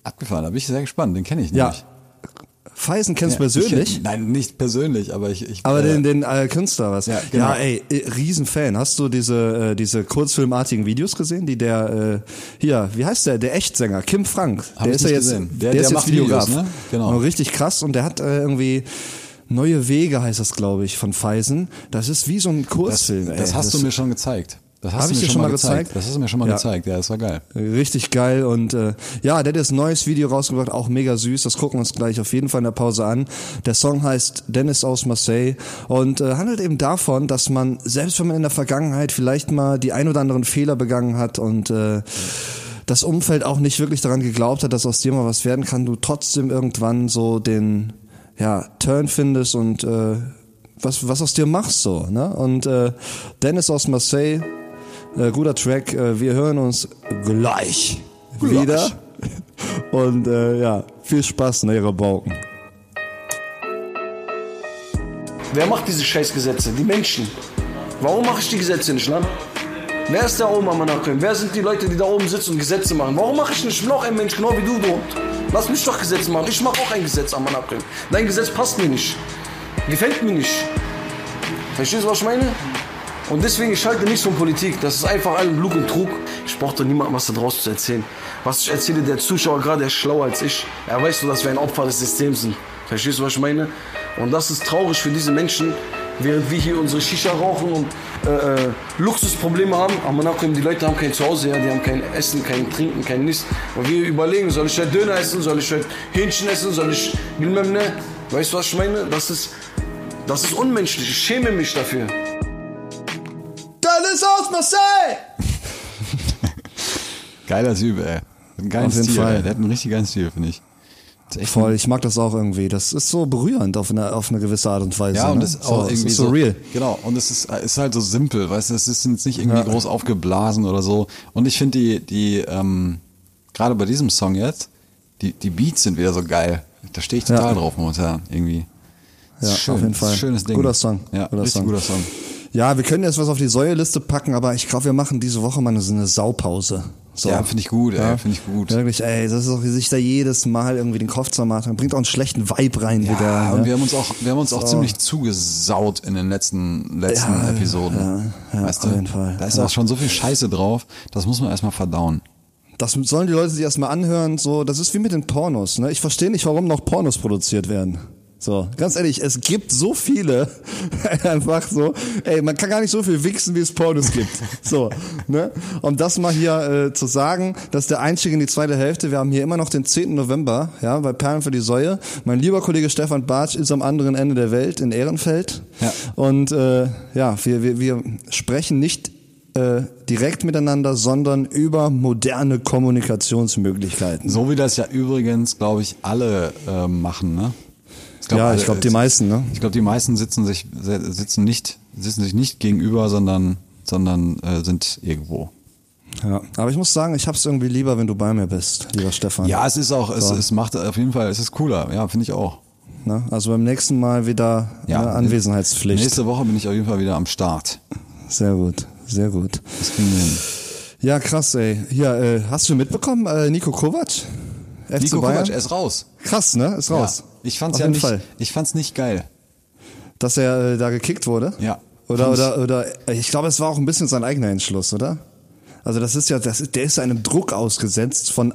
Abgefahren, da bin ich sehr gespannt. Den kenne ich Ja. Feisen kennst du Ja, persönlich? Ich, nein, nicht persönlich, aber ich. ich aber äh, den, den äh, Künstler was? Ja, genau. ja ey, äh, Riesenfan. Hast du diese äh, diese kurzfilmartigen Videos gesehen, die der äh, hier, wie heißt der, der Echtsänger Kim Frank, Hab der ist ja jetzt gesehen. der, Der- ist der jetzt macht Videos, Videograf. ne? Genau. Und richtig krass und der hat äh, irgendwie Neue Wege heißt das, glaube ich, von Feisen. Das ist wie so ein das, Kurzfilm. ey. das hast du mir schon gezeigt. Das hast Hab du ich mir dir schon mal gezeigt. Das hast du mir schon mal Ja. gezeigt. Ja, das war geil. Richtig geil und äh, ja, der hat jetzt ein neues Video rausgebracht, auch mega süß. Das gucken wir uns gleich auf jeden Fall in der Pause an. Der Song heißt Dennis aus Marseille und äh, handelt eben davon, dass man selbst wenn man in der Vergangenheit vielleicht mal die ein oder anderen Fehler begangen hat und äh, das Umfeld auch nicht wirklich daran geglaubt hat, dass aus dir mal was werden kann, du trotzdem irgendwann so den ja Turn findest und äh, was was aus dir machst so, ne? Und äh, Dennis aus Marseille äh, guter Track. Äh, wir hören uns gleich, wieder. [LAUGHS] Und äh, ja, viel Spaß in ihrer Bauken. Wer macht diese Scheißgesetze? Die Menschen. Warum mache ich die Gesetze nicht, ne? Wer ist da oben am Anakim? Wer sind die Leute, die da oben sitzen und Gesetze machen? Warum mache ich nicht noch ein Mensch, genau wie du, du? Lass mich doch Gesetze machen. Ich mache auch ein Gesetz am Anakim. Dein Gesetz passt mir nicht. Gefällt mir nicht. Verstehst du, was ich meine? Und deswegen, ich halte nichts von Politik. Das ist einfach allen Lug und Trug. Ich brauche doch niemandem was da draußen zu erzählen. Was ich erzähle, der Zuschauer gerade, der ist schlauer als ich. Er weiß nur, dass wir ein Opfer des Systems sind. Verstehst du, was ich meine? Und das ist traurig für diese Menschen, während wir hier unsere Shisha rauchen und äh, äh, Luxusprobleme haben. Aber nachher die Leute haben kein Zuhause, ja, die haben kein Essen, kein Trinken, kein Nichts. Und wir überlegen, soll ich heute Döner essen, soll ich heute Hähnchen essen, soll ich Gilmemne? Weißt du, was ich meine? Das ist, das ist unmenschlich. Ich schäme mich dafür. Aus Marseille! [LAUGHS] Geiler Typ, ey. Ein Auf jeden Stil, Fall. ey. Der hat einen richtig geilen Stil, finde ich. Voll, ich mag das auch irgendwie. Das ist so berührend auf eine, auf eine gewisse Art und Weise. Ja, und ne? das ist auch so, irgendwie ist so real. Genau, und es ist, ist halt so simpel, weißt du, es ist jetzt nicht irgendwie groß aufgeblasen oder so. Und ich finde die, die, ähm, gerade bei diesem Song jetzt, die, die Beats sind wieder so geil. Da stehe ich total Ja. drauf momentan, irgendwie. Das Ja, ist schön, auf jeden Fall. ein schönes Ding. Guter Song. Ja, Guter richtig Song. guter Song. Ja, wir können jetzt was auf die Säuerliste packen, aber ich glaube, wir machen diese Woche mal so eine Saupause. So. Ja, finde ich gut, Ja. finde ich gut. Wirklich, ey, das ist auch, wie sich da jedes Mal irgendwie den Kopf zermacht. Bringt auch einen schlechten Vibe rein wieder. Ja, und ne? wir haben uns auch, wir haben uns auch So. ziemlich zugesaut in den letzten, letzten Ja, Episoden. ja, ja, weißt auf du? jeden Fall. Da ist auch schon so viel Scheiße drauf, das muss man erstmal verdauen. Das sollen die Leute sich erstmal anhören. So, das ist wie mit den Pornos. Ne? Ich verstehe nicht, warum noch Pornos produziert werden. So, ganz ehrlich, es gibt so viele, [LAUGHS] einfach so, ey, man kann gar nicht so viel wichsen, wie es Pornos gibt. So, ne? Um das mal hier äh, zu sagen, das ist der Einstieg in die zweite Hälfte. Wir haben hier immer noch den 10. November, ja, bei Perlen für die Säue. Mein lieber Kollege Stefan Bartsch ist am anderen Ende der Welt, in Ehrenfeld. Ja. Und äh, ja, wir, wir, wir sprechen nicht äh, direkt miteinander, sondern über moderne Kommunikationsmöglichkeiten. So wie das ja übrigens, glaube ich, alle äh, machen, ne? Glaub, ja, ich glaube die meisten, ne? Ich glaube, die meisten sitzen sich sitzen nicht sitzen sich nicht gegenüber, sondern sondern äh, sind irgendwo. Ja, aber ich muss sagen, ich hab's irgendwie lieber, wenn du bei mir bist, lieber Stefan. Ja, es ist auch, es, So. es macht auf jeden Fall, es ist cooler. Ja, finde ich auch. Ne? Also beim nächsten Mal wieder Ja. ne, Anwesenheitspflicht. Nächste Woche bin ich auf jeden Fall wieder am Start. Sehr gut, sehr gut. Das hin. Ja, krass, ey. Hier, äh, hast du mitbekommen, äh, Nico Kovac? FC Nico Bayern? Kovac, er ist raus. Krass, ne? Ist raus. Ja. Ich fand's Auf ja nicht, Fall. ich fand's nicht geil. Dass er äh, da gekickt wurde? Ja. Oder, oder, oder, äh, ich glaube, es war auch ein bisschen sein eigener Entschluss, oder? Also das ist ja, das ist, der ist einem Druck ausgesetzt von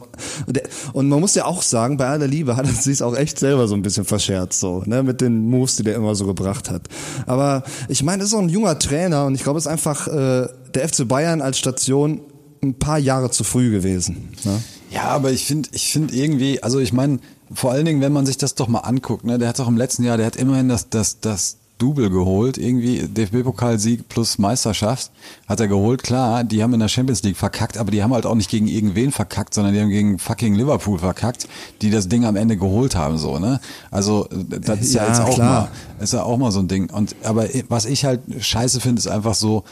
und der, und man muss ja auch sagen, bei aller Liebe hat er [LAUGHS] sich auch echt selber so ein bisschen verscherzt, so ne, mit den Moves, die der immer so gebracht hat. Aber ich meine, das ist auch ein junger Trainer und ich glaube, es ist einfach äh, der FC Bayern als Station ein paar Jahre zu früh gewesen. Ne? Ja, aber ich finde, ich finde irgendwie, also ich meine, vor allen Dingen, wenn man sich das doch mal anguckt, ne, der hat doch im letzten Jahr, der hat immerhin das, das, das Double geholt, irgendwie DFB-Pokalsieg plus Meisterschaft hat er geholt. Klar, die haben in der Champions League verkackt, aber die haben halt auch nicht gegen irgendwen verkackt, sondern die haben gegen fucking Liverpool verkackt, die das Ding am Ende geholt haben, so, ne? Also, das ist ja, Ja, jetzt auch klar. mal, ist ja auch mal so ein Ding. Und, aber was ich halt scheiße finde, ist einfach so,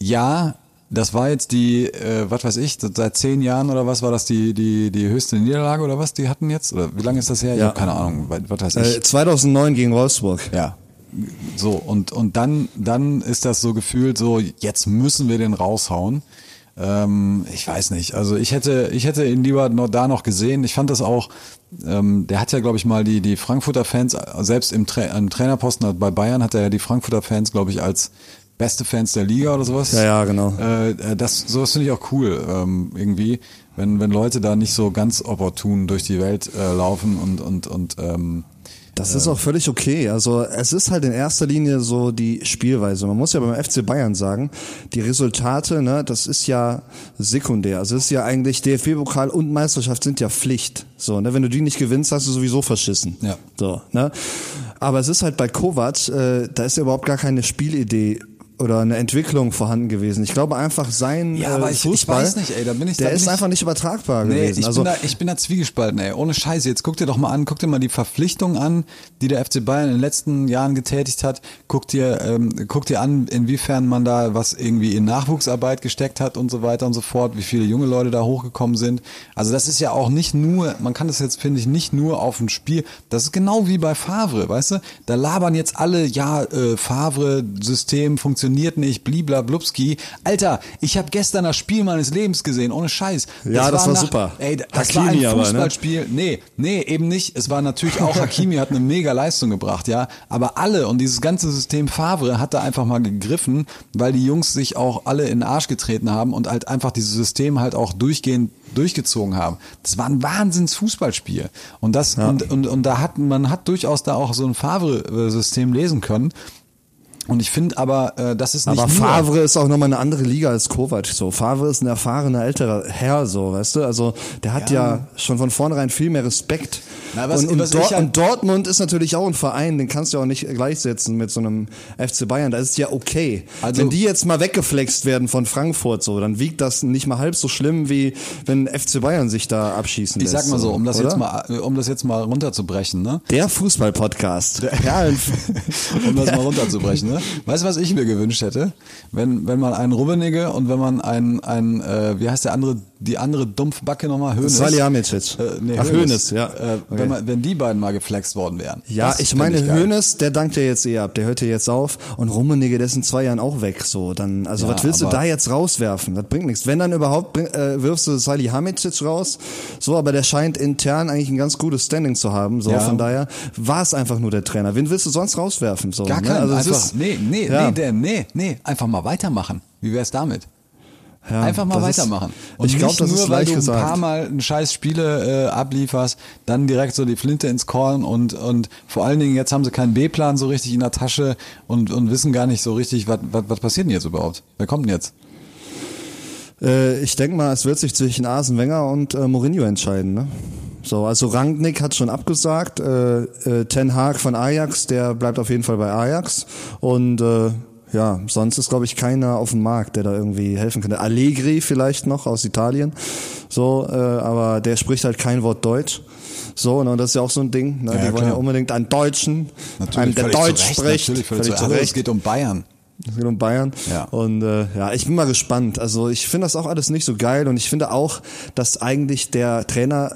ja, das war jetzt die, äh, was weiß ich, seit zehn Jahren oder was war das die, die, die höchste Niederlage oder was die hatten jetzt? Oder wie lange ist das her? Ich Ja. habe keine Ahnung, was, was weiß ich. Äh, 2009 gegen Wolfsburg. Ja. So, und, und dann, dann ist das so gefühlt so, jetzt müssen wir den raushauen. Ähm, ich weiß nicht. Also ich hätte, ich hätte ihn lieber noch da noch gesehen. Ich fand das auch, ähm, der hat ja, glaube ich, mal die, die Frankfurter Fans, selbst im, Tra im Trainerposten bei Bayern hat er ja die Frankfurter Fans, glaube ich, als beste Fans der Liga oder sowas. Ja, ja, genau. Äh, äh, das, sowas finde ich auch cool, ähm, irgendwie, wenn, wenn Leute da nicht so ganz opportun durch die Welt äh, laufen und, und, und ähm, Das ist auch völlig okay. Also es ist halt in erster Linie so die Spielweise. Man muss ja beim FC Bayern sagen, die Resultate, ne, das ist ja sekundär. Also es ist ja eigentlich DFB-Pokal und Meisterschaft sind ja Pflicht. So, ne, wenn du die nicht gewinnst, hast du sowieso verschissen. Ja. So, ne. Aber es ist halt bei Kovac, äh, da ist ja überhaupt gar keine Spielidee oder eine Entwicklung vorhanden gewesen. Ich glaube einfach sein Ja, äh, aber ich- ich Fußball, weiß nicht, ey, da bin ich- der ist ich- einfach nicht übertragbar Nee, gewesen. ich, also bin da, ich bin da zwiegespalten, ey. Ohne Scheiße. Jetzt guck dir doch mal an, guck dir mal die Verpflichtung an, die der FC Bayern in den letzten Jahren getätigt hat. Guck dir, ähm, guck dir an, inwiefern man da was irgendwie in Nachwuchsarbeit gesteckt hat und so weiter und so fort, wie viele junge Leute da hochgekommen sind. Also das ist ja auch nicht nur, man kann das jetzt, finde ich, nicht nur auf ein Spiel, das ist genau wie bei Favre, weißt du? Da labern jetzt alle, ja, äh, Favre-System funktioniert nicht, bliblablubski. Alter, ich habe gestern das Spiel meines Lebens gesehen, ohne Scheiß. Ja, das war super. Ey, das war Hakimi ein aber, ne? Fußballspiel. Nee, nee, eben nicht. Es war natürlich auch [LAUGHS] Hakimi hat eine mega Leistung gebracht, ja. Aber alle und dieses ganze System Favre hat da einfach mal gegriffen, weil die Jungs sich auch alle in den Arsch getreten haben und halt einfach dieses System halt auch durchgehend durchgezogen haben. Das war ein Wahnsinns Fußballspiel. Und das, und, und, und da hat, man hat durchaus da auch so ein Favre-System lesen können. Und ich finde aber, äh, das ist nicht Aber nur, Favre ist auch nochmal eine andere Liga als Kovac. So, Favre ist ein erfahrener älterer Herr, so, weißt du? Also der hat ja, schon von vornherein viel mehr Respekt. Na, was- und, und, was Dor ich halt- und Dortmund ist natürlich auch ein Verein, den kannst du auch nicht gleichsetzen mit so einem FC Bayern. Da ist es ja okay. Also- wenn die jetzt mal weggeflext werden von Frankfurt, so, dann wiegt das nicht mal halb so schlimm wie wenn FC Bayern sich da abschießen ich lässt. sag mal so, um das oder? jetzt mal, äh, um das jetzt mal runterzubrechen, ne? Der Fußball-Podcast. Perlen. [LAUGHS] um das mal runterzubrechen. Ne? Weißt du, was ich mir gewünscht hätte? Wenn, wenn man einen Rummenigge und wenn man einen, einen äh, wie heißt der andere, die andere Dumpfbacke nochmal, Hönes? Salihamidzic. Äh, nee, Ach, Hoeneß, ja. Äh, Okay. wenn, man, wenn die beiden mal geflext worden wären. Ja, ich meine. Hönes, der dankt ja jetzt eh ab, der hört ja jetzt auf und Rummenigge, der ist in zwei Jahren auch weg, so, dann, also Ja, was willst du da jetzt rauswerfen? Das bringt nichts. Wenn dann überhaupt, äh, wirfst du Salihamidzic raus, so, aber der scheint intern eigentlich ein ganz gutes Standing zu haben, so, Ja. von daher war es einfach nur der Trainer. Wen willst du sonst rauswerfen, so? Gar ne? keinen, Also einfach, ist- nee, nee, ja. nee, Dan, nee, nee, einfach mal weitermachen. Wie wär's damit? Ja, Einfach mal das ist- weitermachen. ich glaube, das nur, ist weil leicht du ein gesagt. paar Mal ein scheiß Spiele äh, ablieferst, dann direkt so die Flinte ins Korn und, und vor allen Dingen jetzt haben sie keinen B-Plan so richtig in der Tasche und, und wissen gar nicht so richtig, was, was, was passiert denn jetzt überhaupt? Wer kommt denn jetzt? Äh, ich denke mal, es wird sich zwischen Arsene Wenger und äh, Mourinho entscheiden. Ne? So, also Rangnick hat schon abgesagt. Äh, äh, Ten Hag von Ajax, der bleibt auf jeden Fall bei Ajax. Und äh, ja, sonst ist glaube ich keiner auf dem Markt, der da irgendwie helfen könnte. Allegri vielleicht noch aus Italien. So, äh, aber der spricht halt kein Wort Deutsch. So, ne, und das ist ja auch so ein Ding. Ne? Ja, die wollen klar. ja unbedingt einen Deutschen, einen, der völlig Deutsch Recht, spricht. Natürlich völlig, völlig zu zu Recht. Es geht um Bayern. Es geht um Bayern. Ja. Und äh, ja, ich bin mal gespannt. Also ich finde das auch alles nicht so geil und ich finde auch, dass eigentlich der Trainer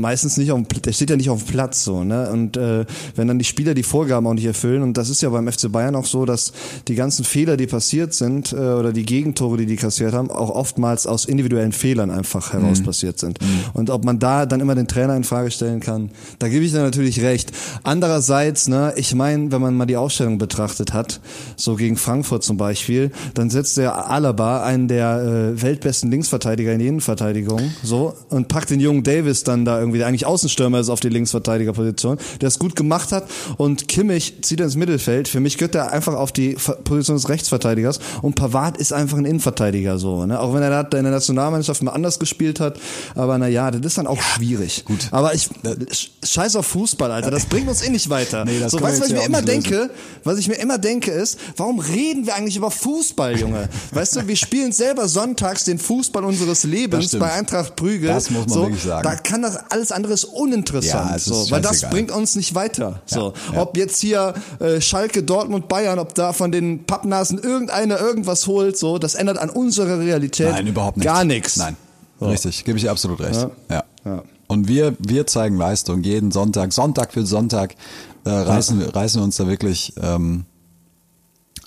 meistens nicht auf dem, der steht ja nicht auf dem Platz so, ne? Und äh, wenn dann die Spieler die Vorgaben auch nicht erfüllen und das ist ja beim FC Bayern auch so, dass die ganzen Fehler, die passiert sind äh, oder die Gegentore, die die kassiert haben, auch oftmals aus individuellen Fehlern einfach heraus passiert sind. Und ob man da dann immer den Trainer in Frage stellen kann, da gebe ich dir natürlich recht. Andererseits, ne, ich meine, wenn man mal die Aufstellung betrachtet hat, so gegen Frankfurt zum Beispiel, dann setzt der Alaba einen der äh, weltbesten Linksverteidiger in die Innenverteidigung, so und packt den jungen Davis dann da irgendwie, der eigentlich Außenstürmer ist auf die Linksverteidigerposition, der es gut gemacht hat und Kimmich zieht ins Mittelfeld. Für mich gehört er einfach auf die Position des Rechtsverteidigers und Pavard ist einfach ein Innenverteidiger so, ne? Auch wenn er da in der Nationalmannschaft mal anders gespielt hat, aber na ja, das ist dann auch schwierig. Gut. Aber ich sch- scheiß auf Fußball, Alter, das bringt uns eh nicht weiter. Nee, das so, weißt du, was ich ja mir immer lösen. denke? Was ich mir immer denke ist, warum reden wir eigentlich über Fußball, Junge? [LAUGHS] Weißt du, wir spielen selber sonntags den Fußball unseres Lebens bei Eintracht Prügel. Das muss man so, wirklich sagen. Da kann das alles andere ist uninteressant, Ja, so, weil das bringt uns nicht weiter. So, ja. ob jetzt hier äh, Schalke, Dortmund, Bayern, ob da von den Pappnasen irgendeiner irgendwas holt, so, das ändert an unserer Realität Nein, überhaupt nicht. gar nichts. Nein, richtig, gebe ich dir absolut recht. Ja. Ja. Und wir, wir zeigen Leistung jeden Sonntag, Sonntag für Sonntag äh, reißen, wir reißen uns da wirklich ähm,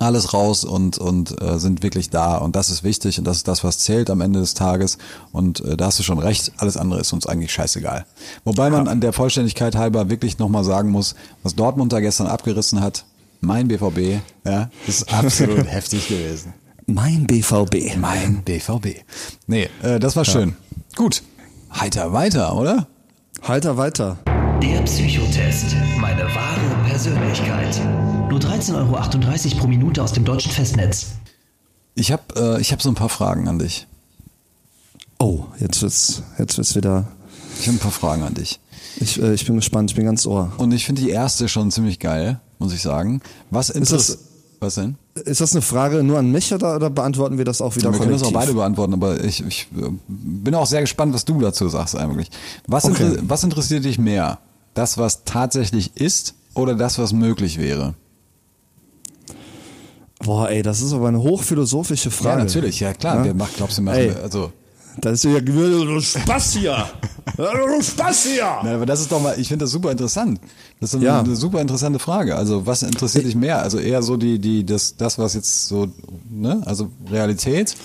alles raus und, und äh, sind wirklich da. Und das ist wichtig und das ist das, was zählt am Ende des Tages. Und äh, da hast du schon recht, alles andere ist uns eigentlich scheißegal. Wobei man an der Vollständigkeit halber wirklich nochmal sagen muss, was Dortmund da gestern abgerissen hat, mein BVB, ja, ist absolut [LAUGHS] heftig gewesen. Mein BVB. Mein BVB. Nee, äh, das war schön. Gut. Heiter weiter, oder? Halter weiter. Der Psychotest. Meine wahre Persönlichkeit. Nur 13,38 Euro pro Minute aus dem deutschen Festnetz. Ich habe äh, ich hab so ein paar Fragen an dich. Oh, jetzt wird's, jetzt wird's wieder. Ich habe ein paar Fragen an dich. Ich, äh, ich bin gespannt, ich bin ganz ohr. Und ich finde die erste schon ziemlich geil, muss ich sagen. Was das- interessiert... Was denn? Ist das eine Frage nur an mich oder, oder beantworten wir das auch wieder wir können das auch beide beantworten, aber ich, ich äh, bin auch sehr gespannt, was du dazu sagst eigentlich. Was, Okay. inter was interessiert dich mehr? Das, was tatsächlich ist oder das, was möglich wäre? Boah, ey, das ist aber eine hochphilosophische Frage. Ja, natürlich, ja klar. Ja? Wir machen, glaubst du, machen Ey. wir, also Das ist ja du Spaß hier. Du Spaß hier. Nein, aber das ist doch mal, ich finde das super interessant. Das ist eine, Ja. eine super interessante Frage. Also was interessiert dich mehr? Also eher so die, die, das, das was jetzt so, ne, also Realität?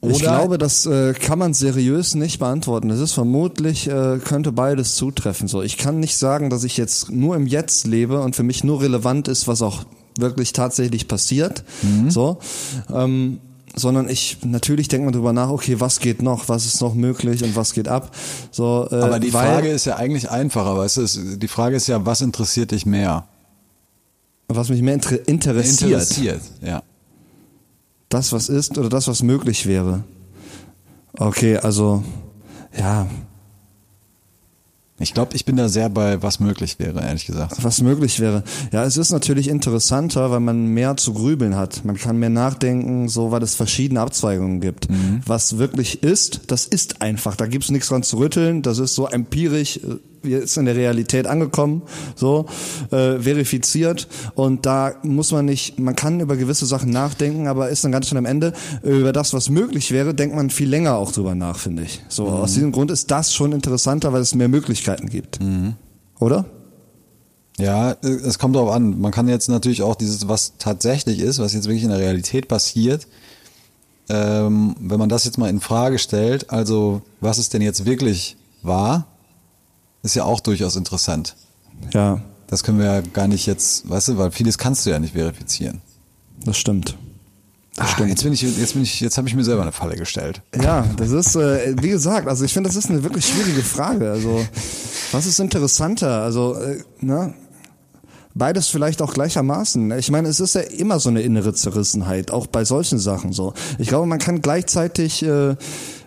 Ich Oder- glaube, das äh, kann man seriös nicht beantworten. Das ist vermutlich, äh, könnte beides zutreffen. So, ich kann nicht sagen, dass ich jetzt nur im Jetzt lebe und für mich nur relevant ist, was auch wirklich tatsächlich passiert. Mhm. So, ähm, sondern ich natürlich denkt man drüber nach, okay, was geht noch, was ist noch möglich und was geht ab. So, äh, Aber die Frage ist ja eigentlich einfacher, weißt du? Es- Die Frage ist ja, was interessiert dich mehr? was mich mehr inter interessiert, Interessiert, ja. Das was ist oder das was möglich wäre. Okay, also ja, Ich glaube, ich bin da sehr bei, was möglich wäre, ehrlich gesagt. was möglich wäre. Ja, es ist natürlich interessanter, weil man mehr zu grübeln hat. Man kann mehr nachdenken, so weil es verschiedene Abzweigungen gibt. Was wirklich ist, das ist einfach. Da gibt's nichts dran zu rütteln. Das ist so empirisch, äh, ist in der Realität angekommen, so äh, verifiziert. Und da muss man nicht, man kann über gewisse Sachen nachdenken, aber ist dann ganz schön am Ende über das, was möglich wäre, denkt man viel länger auch drüber nach, finde ich. So aus diesem Grund ist das schon interessanter, weil es mehr Möglichkeiten gibt. Oder? Ja, es kommt darauf an. Man kann jetzt natürlich auch dieses, was tatsächlich ist, was jetzt wirklich in der Realität passiert, ähm, wenn man das jetzt mal in Frage stellt, also was ist denn jetzt wirklich wahr, ist ja auch durchaus interessant. Ja, Das können wir ja gar nicht jetzt, weißt du, weil vieles kannst du ja nicht verifizieren. das stimmt. Das Ah, stimmt. jetzt bin ich, jetzt bin ich, jetzt habe ich mir selber eine Falle gestellt. Ja, das ist, äh, wie gesagt, also ich finde, das ist eine wirklich schwierige Frage. Also, was ist interessanter? Also, äh, ne? Beides vielleicht auch gleichermaßen. Ich meine, es ist ja immer so eine innere Zerrissenheit, auch bei solchen Sachen so. Ich glaube, man kann gleichzeitig äh,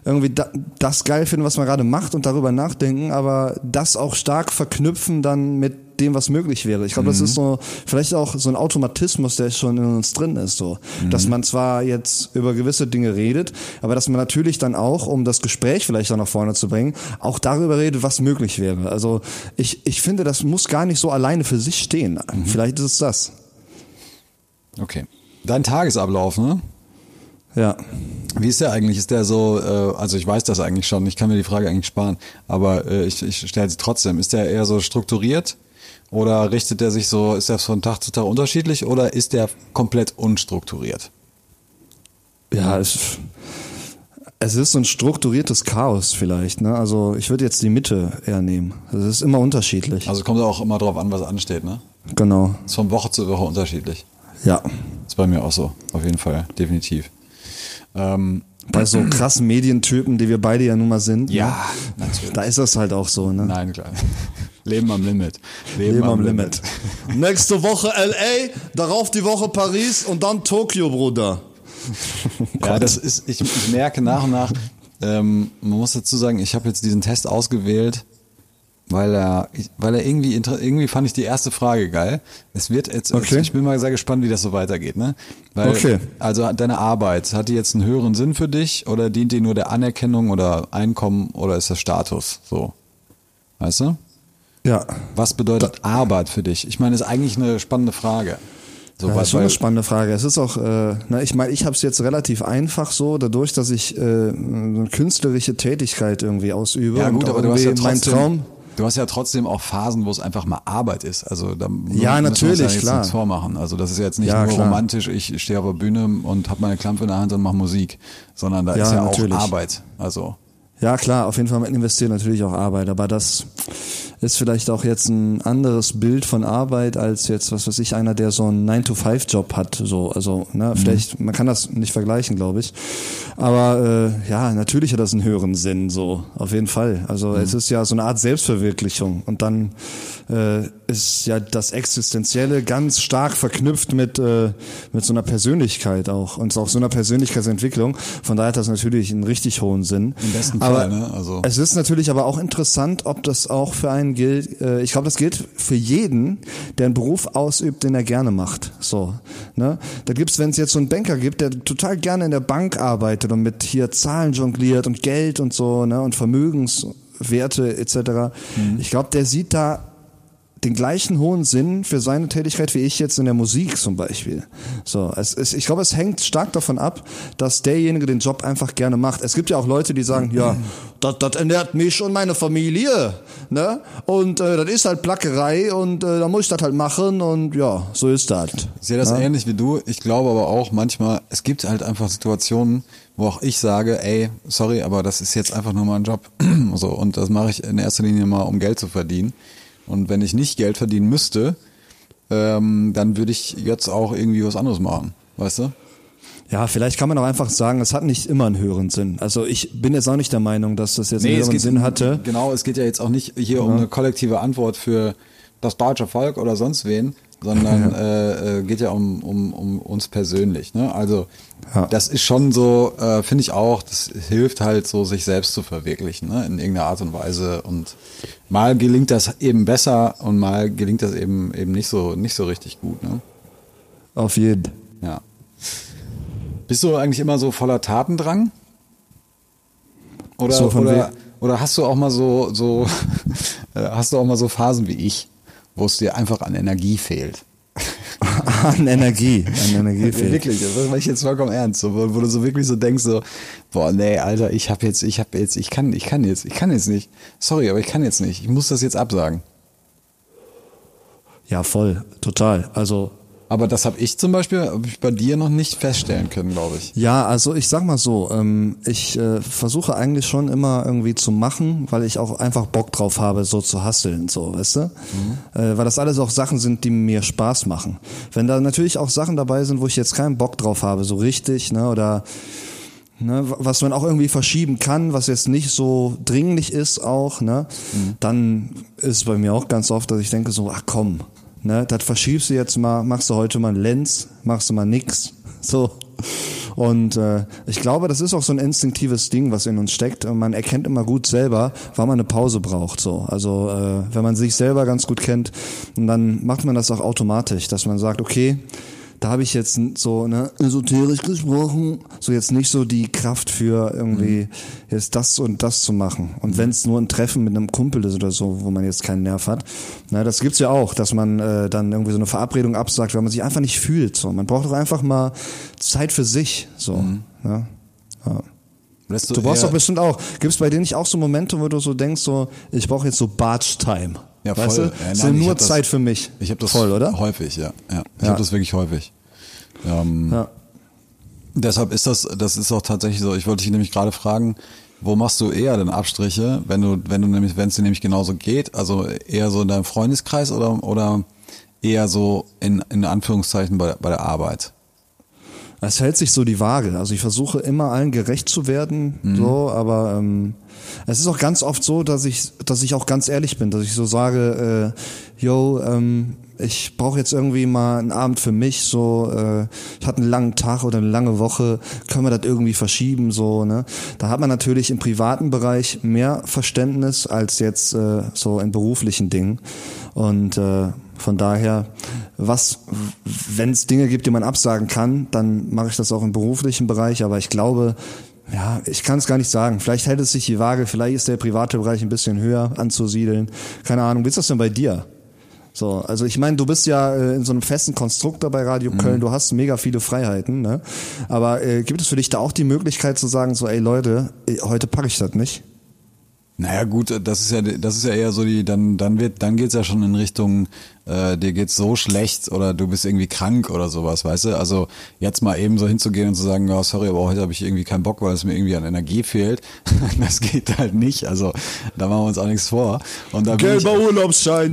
irgendwie da, das geil finden, was man gerade macht und darüber nachdenken, aber das auch stark verknüpfen dann mit dem, was möglich wäre. Ich glaube, das ist so vielleicht auch so ein Automatismus, der schon in uns drin ist, so, dass man zwar jetzt über gewisse Dinge redet, aber dass man natürlich dann auch, um das Gespräch vielleicht auch nach vorne zu bringen, auch darüber redet, was möglich wäre. Also ich ich finde, das muss gar nicht so alleine für sich stehen. Vielleicht ist es das. Okay. Dein Tagesablauf, ne? Ja. Wie ist der eigentlich? Ist der so, äh, also ich weiß das eigentlich schon, ich kann mir die Frage eigentlich sparen, aber äh, ich, ich stelle sie trotzdem. Ist der eher so strukturiert oder richtet der sich so, ist der von Tag zu Tag unterschiedlich oder ist der komplett unstrukturiert? Ja, es, es ist so ein strukturiertes Chaos vielleicht. Ne? Also ich würde jetzt die Mitte eher nehmen. Es ist immer unterschiedlich. Also kommt auch immer drauf an, was ansteht, ne? genau. Ist von Woche zu Woche unterschiedlich. Ja. Ist bei mir auch so, auf jeden Fall, definitiv. Ähm, Bei so krassen Medientypen, die wir beide ja nun mal sind. Ja, ne? natürlich. Da ist das halt auch so. Ne? nein, klar. [LAUGHS] Leben am Limit. Leben am Limit. Nächste Woche LA, darauf die Woche Paris und dann Tokio, Bruder. Ja, das ist, ich, ich merke nach und nach, ähm, man muss dazu sagen, ich habe jetzt diesen Test ausgewählt, weil er, weil er irgendwie, irgendwie fand ich die erste Frage geil. Es wird jetzt, Okay. ich bin mal sehr gespannt, wie das so weitergeht, ne? Weil, Okay. Also deine Arbeit, hat die jetzt einen höheren Sinn für dich oder dient die nur der Anerkennung oder Einkommen oder ist das Status? So. Weißt du? Ja. Was bedeutet Arbeit für dich? Ich meine, ist eigentlich eine spannende Frage. So, Ja, das ist schon eine spannende Frage. Es ist auch, äh, na, ich meine, ich habe es jetzt relativ einfach so, dadurch, dass ich äh, eine künstlerische Tätigkeit irgendwie ausübe. Ja gut, aber du hast ja trotzdem, Traum. Du hast ja trotzdem auch Phasen, wo es einfach mal Arbeit ist. Also da Ja, wir natürlich, ja jetzt klar. nichts vormachen. Also das ist ja jetzt nicht Ja, nur klar. romantisch, ich stehe auf der Bühne und habe meine Klampe in der Hand und mache Musik, sondern da Ja, ist ja natürlich. auch Arbeit. Also Ja, klar, auf jeden Fall man investiert natürlich auch Arbeit, aber das ist vielleicht auch jetzt ein anderes Bild von Arbeit als jetzt, was weiß ich, einer, der so einen 9-to-5-Job hat. So, also, Mhm. ne, vielleicht, man kann das nicht vergleichen, glaube ich. Aber äh, ja, natürlich hat das einen höheren Sinn, so, auf jeden Fall. Also Mhm. es ist ja so eine Art Selbstverwirklichung. Und dann äh, ist ja das Existenzielle ganz stark verknüpft mit, äh, mit so einer Persönlichkeit auch und auch so einer Persönlichkeitsentwicklung. Von daher hat das natürlich einen richtig hohen Sinn. Im besten aber Fall, ne? Also- Es ist natürlich aber auch interessant, ob das auch für einen gilt. Äh, ich glaube, das gilt für jeden, der einen Beruf ausübt, den er gerne macht. So, ne? Da gibt's, wenn es jetzt so einen Banker gibt, der total gerne in der Bank arbeitet und mit hier Zahlen jongliert und Geld und so, ne? Und Vermögenswerte etc. Mhm. Ich glaube, der sieht da den gleichen hohen Sinn für seine Tätigkeit wie ich jetzt in der Musik zum Beispiel. So, es, es, ich glaube, es hängt stark davon ab, dass derjenige den Job einfach gerne macht. Es gibt ja auch Leute, die sagen, ja, das, das ernährt mich und meine Familie, ne? Und äh, das ist halt Plackerei und äh, da muss ich das halt machen und ja, so ist das. Ich sehe das Ja. ähnlich wie du. Ich glaube aber auch manchmal, es gibt halt einfach Situationen, wo auch ich sage, ey, sorry, aber das ist jetzt einfach nur mal ein Job. [CLEARS THROAT] so, und das mache ich in erster Linie mal, um Geld zu verdienen. Und wenn ich nicht Geld verdienen müsste, ähm, dann würde ich jetzt auch irgendwie was anderes machen. Weißt du? Ja, vielleicht kann man auch einfach sagen, es hat nicht immer einen höheren Sinn. Also ich bin jetzt auch nicht der Meinung, dass das jetzt einen höheren Sinn hatte. Genau, es geht ja jetzt auch nicht hier um eine kollektive Antwort für das deutsche Volk oder sonst wen, sondern äh, äh, geht ja um, um, um uns persönlich. Ne? Also Ja. das ist schon so, äh, finde ich auch, das hilft halt so, sich selbst zu verwirklichen, ne? in irgendeiner Art und Weise. Und mal gelingt das eben besser und mal gelingt das eben eben nicht so nicht so richtig gut. Ne? Auf jeden. Ja. Bist du eigentlich immer so voller Tatendrang? Oder, So oder, oder hast du auch mal so, so [LAUGHS] äh, hast du auch mal so Phasen wie ich, wo es dir einfach an Energie fehlt? [LAUGHS] An Energie. An Energie fehlt. Wirklich, das meine ich jetzt vollkommen ernst, so, wo, wo du so wirklich so denkst, so, boah, nee, Alter, ich hab jetzt, ich hab jetzt, ich kann, ich kann jetzt, ich kann jetzt nicht. Sorry, aber ich kann jetzt nicht. Ich muss das jetzt absagen. Ja, voll. Total. Also Aber das habe ich zum Beispiel hab ich bei dir noch nicht feststellen können, glaube ich. Ja, also ich sag mal so, ähm, ich äh, versuche eigentlich schon immer irgendwie zu machen, weil ich auch einfach Bock drauf habe, so zu hasseln, so, weißt du? Äh, weil das alles auch Sachen sind, die mir Spaß machen. Wenn da natürlich auch Sachen dabei sind, wo ich jetzt keinen Bock drauf habe, so richtig, ne, oder ne, was man auch irgendwie verschieben kann, was jetzt nicht so dringlich ist auch, ne, dann ist es bei mir auch ganz oft, dass ich denke so, ach komm, ne, das verschiebst du jetzt mal, machst du heute mal einen Lenz, machst du mal nix, [LAUGHS] so. Und äh, ich glaube, das ist auch so ein instinktives Ding, was in uns steckt. Und man erkennt immer gut selber, wann man eine Pause braucht. So, also äh, wenn man sich selber ganz gut kennt, dann macht man das auch automatisch, dass man sagt, okay, da habe ich jetzt so ne, esoterisch gesprochen, so jetzt nicht so die Kraft für irgendwie jetzt das und das zu machen. Und wenn es nur ein Treffen mit einem Kumpel ist oder so, wo man jetzt keinen Nerv hat, na, das gibt's ja auch, dass man äh, dann irgendwie so eine Verabredung absagt, weil man sich einfach nicht fühlt. So, man braucht doch einfach mal Zeit für sich. So, ja. ja. Lässt Du brauchst doch bestimmt auch. Gibt es bei dir nicht auch so Momente, wo du so denkst, so, ich brauche jetzt so Barge-Time? Ja, weißt voll. du? Ja, nein, ich nur das- Zeit für mich. Ich habe das voll, oder? häufig, ja. ja. Ich Ja. habe das wirklich häufig. Ähm, Ja. Deshalb ist das, das ist auch tatsächlich so. Ich wollte dich nämlich gerade fragen, wo machst du eher denn Abstriche, wenn du, wenn du nämlich, wenn es dir nämlich genauso geht, also eher so in deinem Freundeskreis oder oder eher so in, in Anführungszeichen bei, bei der Arbeit? Es hält sich so die Waage. Also ich versuche immer allen gerecht zu werden, so, aber ähm, es ist auch ganz oft so, dass ich, dass ich auch ganz ehrlich bin, dass ich so sage, äh, yo, ähm, ich brauche jetzt irgendwie mal einen Abend für mich, so, äh, ich hatte einen langen Tag oder eine lange Woche, können wir das irgendwie verschieben, so, ne? Da hat man natürlich im privaten Bereich mehr Verständnis als jetzt äh, so in beruflichen Dingen. Und äh, von daher, was, wenn es Dinge gibt, die man absagen kann, dann mache ich das auch im beruflichen Bereich. Aber ich glaube, ja, ich kann es gar nicht sagen. Vielleicht hält es sich die Waage, vielleicht ist der private Bereich ein bisschen höher anzusiedeln. Keine Ahnung. Wie ist das denn bei dir? So, also ich meine, du bist ja äh, in so einem festen Konstrukt da bei Radio Köln, du hast mega viele Freiheiten, ne? Aber äh, gibt es für dich da auch die Möglichkeit zu sagen, so, ey Leute, äh, heute packe ich das nicht? Naja gut, das ist ja das ist ja eher so die dann dann wird dann geht's ja schon in Richtung äh, dir geht's so schlecht oder du bist irgendwie krank oder sowas, weißt du? Also jetzt mal eben so hinzugehen und zu sagen, ja, sorry, aber heute habe ich irgendwie keinen Bock, weil es mir irgendwie an Energie fehlt, [LAUGHS] das geht halt nicht. Also da machen wir uns auch nichts vor. Und da bin ich- Urlaubsschein,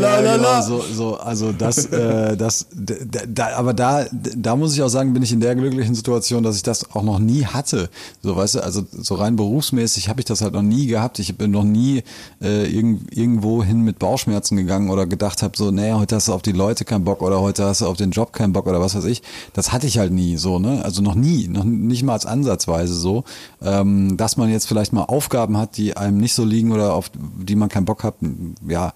ja, genau, so, so, also das, äh, das, da, aber da, da muss ich auch sagen, bin ich in der glücklichen Situation, dass ich das auch noch nie hatte. So, weißt du, also so rein berufsmäßig habe ich das halt noch nie gehabt. Ich bin noch nie äh, irgend, irgendwo hin mit Bauchschmerzen gegangen oder gedacht habe, so, naja, heute hast du auf die Leute keinen Bock oder heute hast du auf den Job keinen Bock oder was weiß ich. Das hatte ich halt nie so, ne? Also noch nie, noch nicht mal als Ansatzweise so, ähm, dass man jetzt vielleicht mal Aufgaben hat, die einem nicht so liegen oder auf die man keinen Bock hat, ja,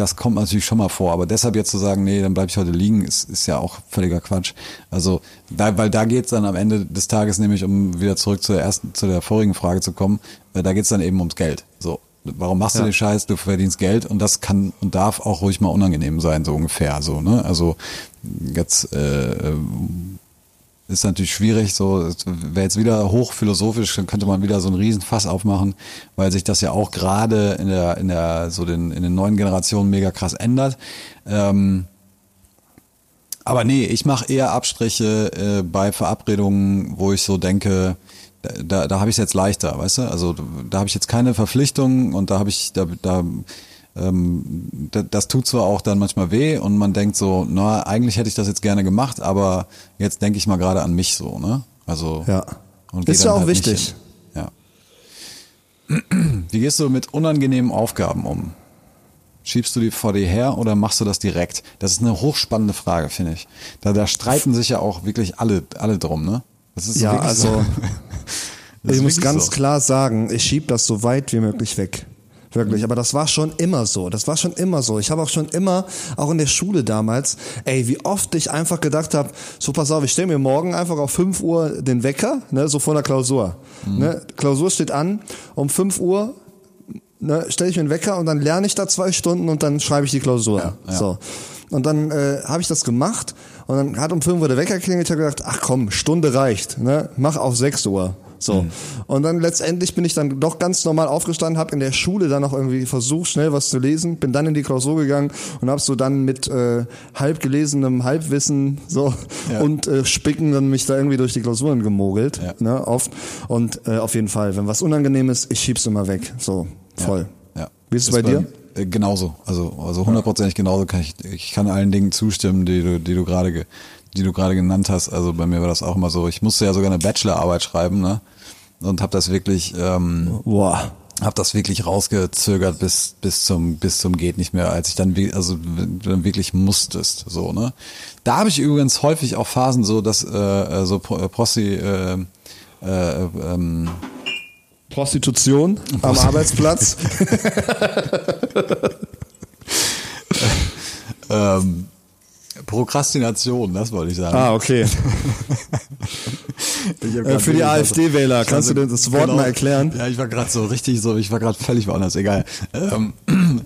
das kommt natürlich schon mal vor, aber deshalb jetzt zu sagen, nee, dann bleibe ich heute liegen, ist, ist ja auch völliger Quatsch. Also, da, weil da geht's dann am Ende des Tages nämlich, um wieder zurück zur ersten, zu der vorigen Frage zu kommen, äh, da geht's dann eben ums Geld. So, warum machst du den Scheiß? Du verdienst Geld und das kann und darf auch ruhig mal unangenehm sein, so ungefähr. So, ne? Also jetzt äh, ist natürlich schwierig, so wäre jetzt wieder hochphilosophisch, dann könnte man wieder so einen Riesenfass aufmachen, weil sich das ja auch gerade in der, in der, so den, in den neuen Generationen mega krass ändert. Ähm, aber nee, ich mache eher Abstriche äh, bei Verabredungen, wo ich so denke, da, da, habe ich es jetzt leichter, weißt du? Also da habe ich jetzt keine Verpflichtungen und da habe ich, da, da ähm, da- das tut zwar auch dann manchmal weh und man denkt so, na, eigentlich hätte ich das jetzt gerne gemacht, aber jetzt denke ich mal gerade an mich so, ne? Also Ja. und Ist ja auch halt wichtig. Ja. Wie gehst du mit unangenehmen Aufgaben um? Schiebst du die vor dir her oder machst du das direkt? Das ist eine hochspannende Frage, finde ich. Da, da streiten sich ja auch wirklich alle, alle drum, ne? Das ist Ja, also so. [LAUGHS] Ich muss ganz so. klar sagen, ich schieb das so weit wie möglich weg. Wirklich, aber das war schon immer so. Das war schon immer so. Ich habe auch schon immer, auch in der Schule damals, ey, wie oft ich einfach gedacht habe, so pass auf, ich stelle mir morgen einfach auf 5 Uhr den Wecker, ne, so vor der Klausur. Ne, Klausur steht an, um 5 Uhr ne, stelle ich mir einen Wecker und dann lerne ich da zwei Stunden und dann schreibe ich die Klausur. Ja, ja. So. Und dann äh, habe ich das gemacht und dann hat um 5 Uhr der Wecker geklingelt, ich habe gedacht, ach komm, Stunde reicht, ne? mach auf 6 Uhr. So. Und dann letztendlich bin ich dann doch ganz normal aufgestanden, habe in der Schule dann noch irgendwie versucht, schnell was zu lesen, bin dann in die Klausur gegangen und habe so dann mit äh, halb gelesenem Halbwissen so Ja. und äh, Spicken dann mich da irgendwie durch die Klausuren gemogelt, Ja. ne, oft. Und äh, auf jeden Fall, wenn was unangenehm ist, ich schieb's immer weg. So, voll. Ja. Wie ist es bei dir? Äh, genauso. Also, also hundertprozentig genauso kann ich, ich kann allen Dingen zustimmen, die du, die du gerade, ge- die du gerade genannt hast. Also bei mir war das auch immer so. Ich musste ja sogar eine Bachelorarbeit schreiben, ne? Und habe das wirklich, ähm, Boah. habe das wirklich rausgezögert bis bis zum bis zum geht nicht mehr, als ich dann also dann wirklich musstest, so ne. Da habe ich übrigens häufig auch Phasen so, dass äh, äh, so äh, Prosti äh, äh, ähm, Prostitution am Arbeitsplatz. [LAUGHS] Prokrastination, das wollte ich sagen. Ah, okay. [LAUGHS] Äh, für die AfD-Wähler, kannst du denn das Wort mal erklären? Ja, ich war gerade so richtig so, ich war gerade völlig woanders, egal. Ähm, [CLEARS THROAT]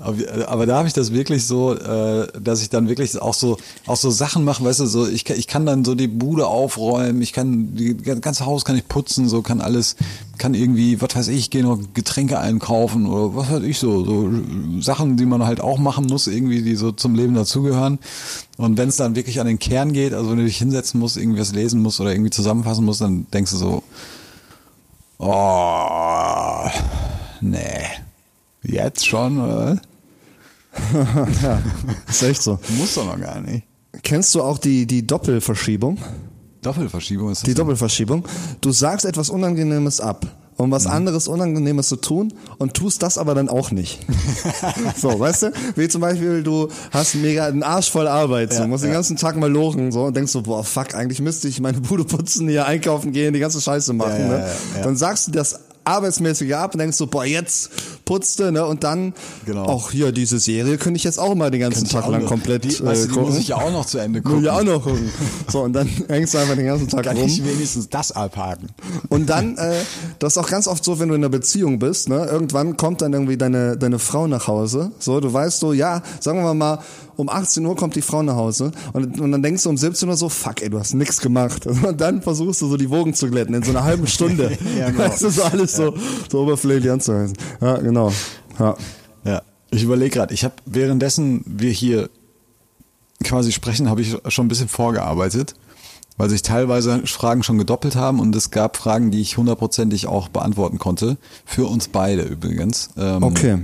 aber, da habe ich das wirklich so, äh, dass ich dann wirklich auch so auch so Sachen mache, weißt du, so ich, kann- ich kann dann so die Bude aufräumen, ich kann die das ganze Haus kann ich putzen, so kann alles, kann irgendwie, was weiß ich, gehe noch Getränke einkaufen oder was weiß ich so, so Sachen, die man halt auch machen muss, irgendwie, die so zum Leben dazugehören. Und wenn es dann wirklich an den Kern geht, also wenn du dich hinsetzen musst, irgendwie was lesen musst oder irgendwie zusammenfassen musst, dann denkst du so, Oh, nee. Jetzt schon, oder? [LAUGHS] Ja, ist echt so. Muss doch noch gar nicht. Kennst du auch die, die Doppelverschiebung? Doppelverschiebung ist das. Die? Doppelverschiebung. Du sagst etwas Unangenehmes ab, um was anderes Unangenehmes zu tun und tust das aber dann auch nicht. [LAUGHS] so, weißt du? Wie zum Beispiel, du hast mega einen Arsch voll Arbeit, so, Ja, musst den ja. ganzen Tag mal lochen so, und denkst so, boah, fuck, eigentlich müsste ich meine Bude putzen, hier einkaufen gehen, die ganze Scheiße machen. Ja, ne? Dann sagst du das arbeitsmäßige ab und denkst so, boah, jetzt putzte, ne? Und dann, Genau. auch hier, diese Serie könnte ich jetzt auch mal den ganzen Tag lang noch- komplett die, weißt äh, du, die muss ich ja auch noch zu Ende Muss gucken. ich auch noch gucken. So, und dann [LAUGHS] hängst du einfach den ganzen Tag Kann rum. ich wenigstens das abhaken. Und dann, äh, das ist auch ganz oft so, wenn du in einer Beziehung bist, ne, irgendwann kommt dann irgendwie deine, deine Frau nach Hause. So, du weißt so, ja, sagen wir mal, um 18 Uhr kommt die Frau nach Hause und, und dann denkst du um 17 Uhr so, fuck, ey, du hast nix gemacht. [LAUGHS] Und dann versuchst du so die Wogen zu glätten in so einer halben Stunde. [LAUGHS] Ja, [LAUGHS] genau. Weißt du, so alles so, so oberflächlich anzuheißen. Ja, genau. Ja. Ja, ich überlege gerade, ich habe währenddessen wir hier quasi sprechen, habe ich schon ein bisschen vorgearbeitet, weil sich teilweise Fragen schon gedoppelt haben und es gab Fragen, die ich hundertprozentig auch beantworten konnte. Für uns beide übrigens. Ähm, Okay.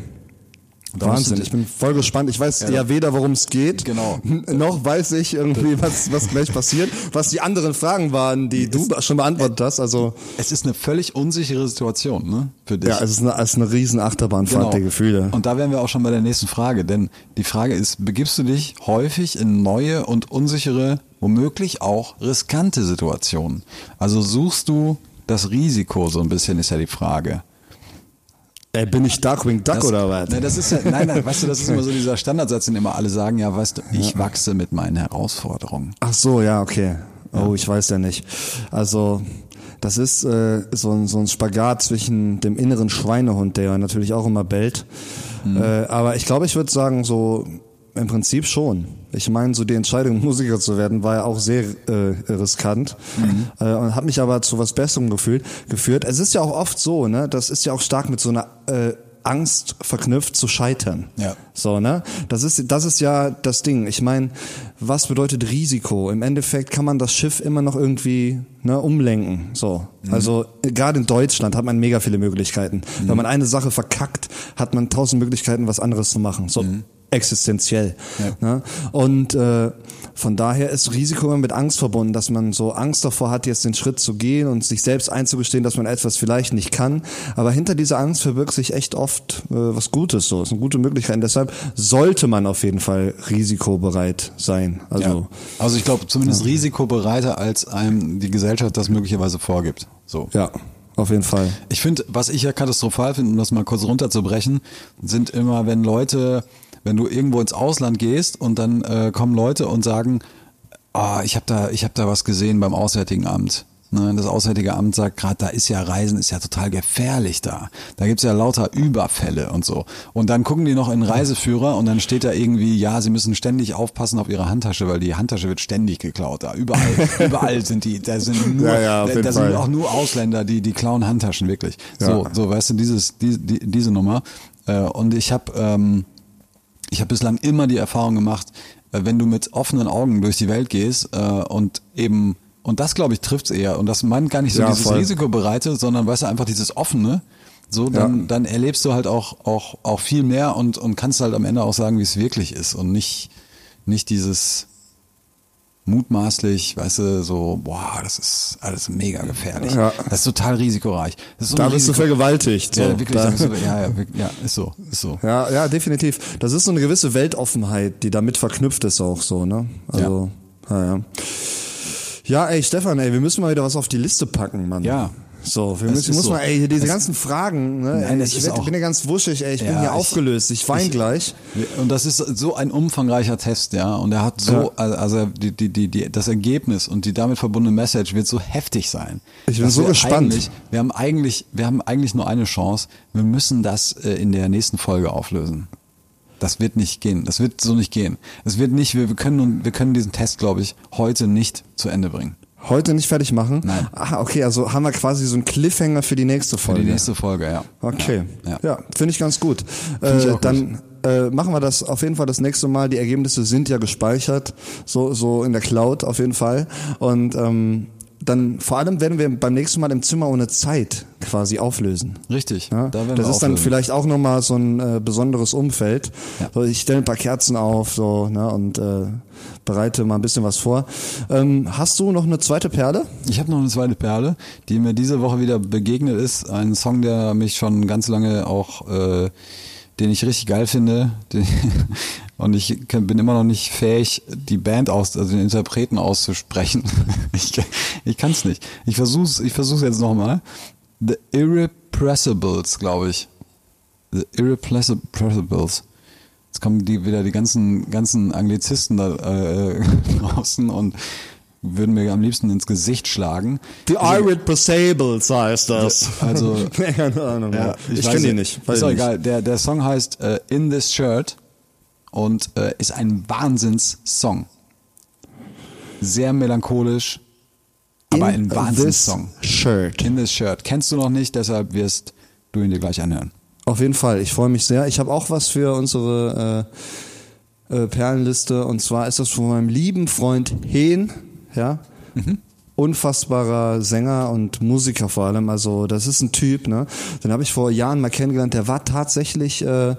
Da Wahnsinn, ich bin voll gespannt. Ich weiß ja, weder, worum es geht, Genau. [LAUGHS] noch weiß ich irgendwie, was, was gleich passiert. Was die anderen Fragen waren, die du schon beantwortet hast. Also, Es ist eine völlig unsichere Situation, ne? Für dich. ja, es ist eine, es ist eine riesen Achterbahnfahrt der Gefühle. Und da wären wir auch schon bei der nächsten Frage, denn die Frage ist, begibst du dich häufig in neue und unsichere, womöglich auch riskante Situationen? Also suchst du das Risiko so ein bisschen, ist ja die Frage. Ey, bin ich Darkwing Duck Das, oder was? Ne, das ist ja, [LAUGHS] nein, nein, weißt du, das ist immer so dieser Standardsatz, den immer alle sagen, ja, weißt du, ich wachse mit meinen Herausforderungen. Ach so, ja, okay. Oh, ich weiß ja nicht. Also, das ist äh, so, ein, so ein Spagat zwischen dem inneren Schweinehund, der ja natürlich auch immer bellt. Äh, aber ich glaube, ich würde sagen, so im Prinzip schon. Ich meine, so die Entscheidung, [LAUGHS] Musiker zu werden, war ja auch sehr äh, riskant äh, und hat mich aber zu was Besserem gefühlt, geführt. Es ist ja auch oft so, ne, das ist ja auch stark mit so einer äh, Angst verknüpft zu scheitern. Ja. So, ne? Das ist, das ist ja das Ding. Ich meine, was bedeutet Risiko? Im Endeffekt kann man das Schiff immer noch irgendwie ne, umlenken. So. Also äh, gerade in Deutschland hat man mega viele Möglichkeiten. Wenn man eine Sache verkackt, hat man tausend Möglichkeiten, was anderes zu machen. So existenziell. Ne? Und äh, von daher ist Risiko immer mit Angst verbunden, dass man so Angst davor hat, jetzt den Schritt zu gehen und sich selbst einzugestehen, dass man etwas vielleicht nicht kann. Aber hinter dieser Angst verbirgt sich echt oft äh, was Gutes. So, es ist eine gute Möglichkeit. Und deshalb sollte man auf jeden Fall risikobereit sein. Also Ja. Also ich glaube, zumindest risikobereiter, als einem die Gesellschaft das möglicherweise vorgibt. So. ja, auf jeden Fall. Ich finde, was ich ja katastrophal finde, um das mal kurz runterzubrechen, sind immer, wenn Leute, wenn du irgendwo ins Ausland gehst und dann äh, kommen Leute und sagen, ah, ich habe da, ich habe da was gesehen beim Auswärtigen Amt. Ne, das Auswärtige Amt sagt gerade, da ist ja Reisen, ist ja total gefährlich da. Da gibt's ja lauter Überfälle und so. Und dann gucken die noch in Reiseführer und dann steht da irgendwie, ja, sie müssen ständig aufpassen auf ihre Handtasche, weil die Handtasche wird ständig geklaut. Da überall, [LAUGHS] überall sind die, da sind nur, Ja, ja, da, da sind auch nur Ausländer, die die klauen Handtaschen wirklich. So, Ja. so, weißt du, dieses, die, die, diese Nummer. Äh, und ich habe ähm, ich habe bislang immer die Erfahrung gemacht, äh, wenn du mit offenen Augen durch die Welt gehst äh, und eben und das glaube ich trifft's eher und das meint gar nicht so Ja, dieses voll. Risikobereite, sondern weißt du einfach dieses offene. So, dann, Ja. dann erlebst du halt auch, auch, auch viel mehr und, und kannst halt am Ende auch sagen, wie es wirklich ist und nicht, nicht dieses mutmaßlich, weißt du, so, boah, das ist alles mega gefährlich. Ja. Das ist total risikoreich. Das ist so Da bist du vergewaltigt. So. ja, wirklich, Da- du, ja, ja, ja, ist so, ist so. Ja, ja, definitiv. Das ist so eine gewisse Weltoffenheit, die damit verknüpft ist auch so, ne? Also, ja, ja. Ja, ey, Stefan, ey, wir müssen mal wieder was auf die Liste packen, Mann. Ja. So, wir Das müssen, muss so. man, ey, diese Es- ganzen Fragen, ne, Nein, ey, das ich werd, bin ja ganz wuschig, ey, ich bin Ja, hier ich- aufgelöst, ich wein ich- gleich. Und das ist so ein umfangreicher Test, ja. Und er hat so, also die, die, die, die, das Ergebnis und die damit verbundene Message wird so heftig sein. Ich bin so gespannt. Wir haben eigentlich, wir haben eigentlich nur eine Chance. Wir müssen das äh, in der nächsten Folge auflösen. Das wird nicht gehen. Das wird so nicht gehen. Es wird nicht, wir, wir können, wir können diesen Test, glaube ich, heute nicht zu Ende bringen. Heute nicht fertig machen? Nein. Ah, okay, also haben wir quasi so einen Cliffhanger für die nächste Für Folge. die nächste Folge, ja. Okay, Ja. ja, finde ich ganz gut. ich Äh, dann äh, machen wir das auf jeden Fall das nächste Mal. Die Ergebnisse sind ja gespeichert, so so in der Cloud auf jeden Fall. Und ähm, dann vor allem werden wir beim nächsten Mal im Zimmer ohne Zeit quasi auflösen. Richtig. Ja, da werden das ist dann vielleicht auch nochmal so ein äh, besonderes Umfeld. Ja. So, ich stelle ein paar Kerzen auf so, ne, und äh, bereite mal ein bisschen was vor. Ähm, hast du noch eine zweite Perle? Ich habe noch eine zweite Perle, die mir diese Woche wieder begegnet ist. Ein Song, der mich schon ganz lange auch, äh, den ich richtig geil finde. Den, und ich bin immer noch nicht fähig, die Band aus, also den Interpreten auszusprechen. [LAUGHS] ich ich kann es nicht. Ich versuch's, ich versuch's jetzt nochmal. The Irrepressibles, glaube ich. The Irrepressibles. Jetzt kommen die wieder die ganzen ganzen Anglizisten da äh, [LAUGHS] draußen und würden mir am liebsten ins Gesicht schlagen. The Irrepressibles heißt das. Also-. [LAUGHS] Ja, ich weiß kenne die nicht. Ist doch ich nicht. egal. Der, der Song heißt äh, In This Shirt und äh, ist ein Wahnsinns-Song. Sehr melancholisch, aber ein In Wahnsinns-Song. Shirt. In This Shirt. Kennst du noch nicht, deshalb wirst du ihn dir gleich anhören. Auf jeden Fall. Ich freue mich sehr. Ich habe auch was für unsere äh, äh, Perlenliste und zwar ist das von meinem lieben Freund Hehn, ja. Unfassbarer Sänger und Musiker vor allem. Also das ist ein Typ, ne? Den habe ich vor Jahren mal kennengelernt. Der war tatsächlich äh,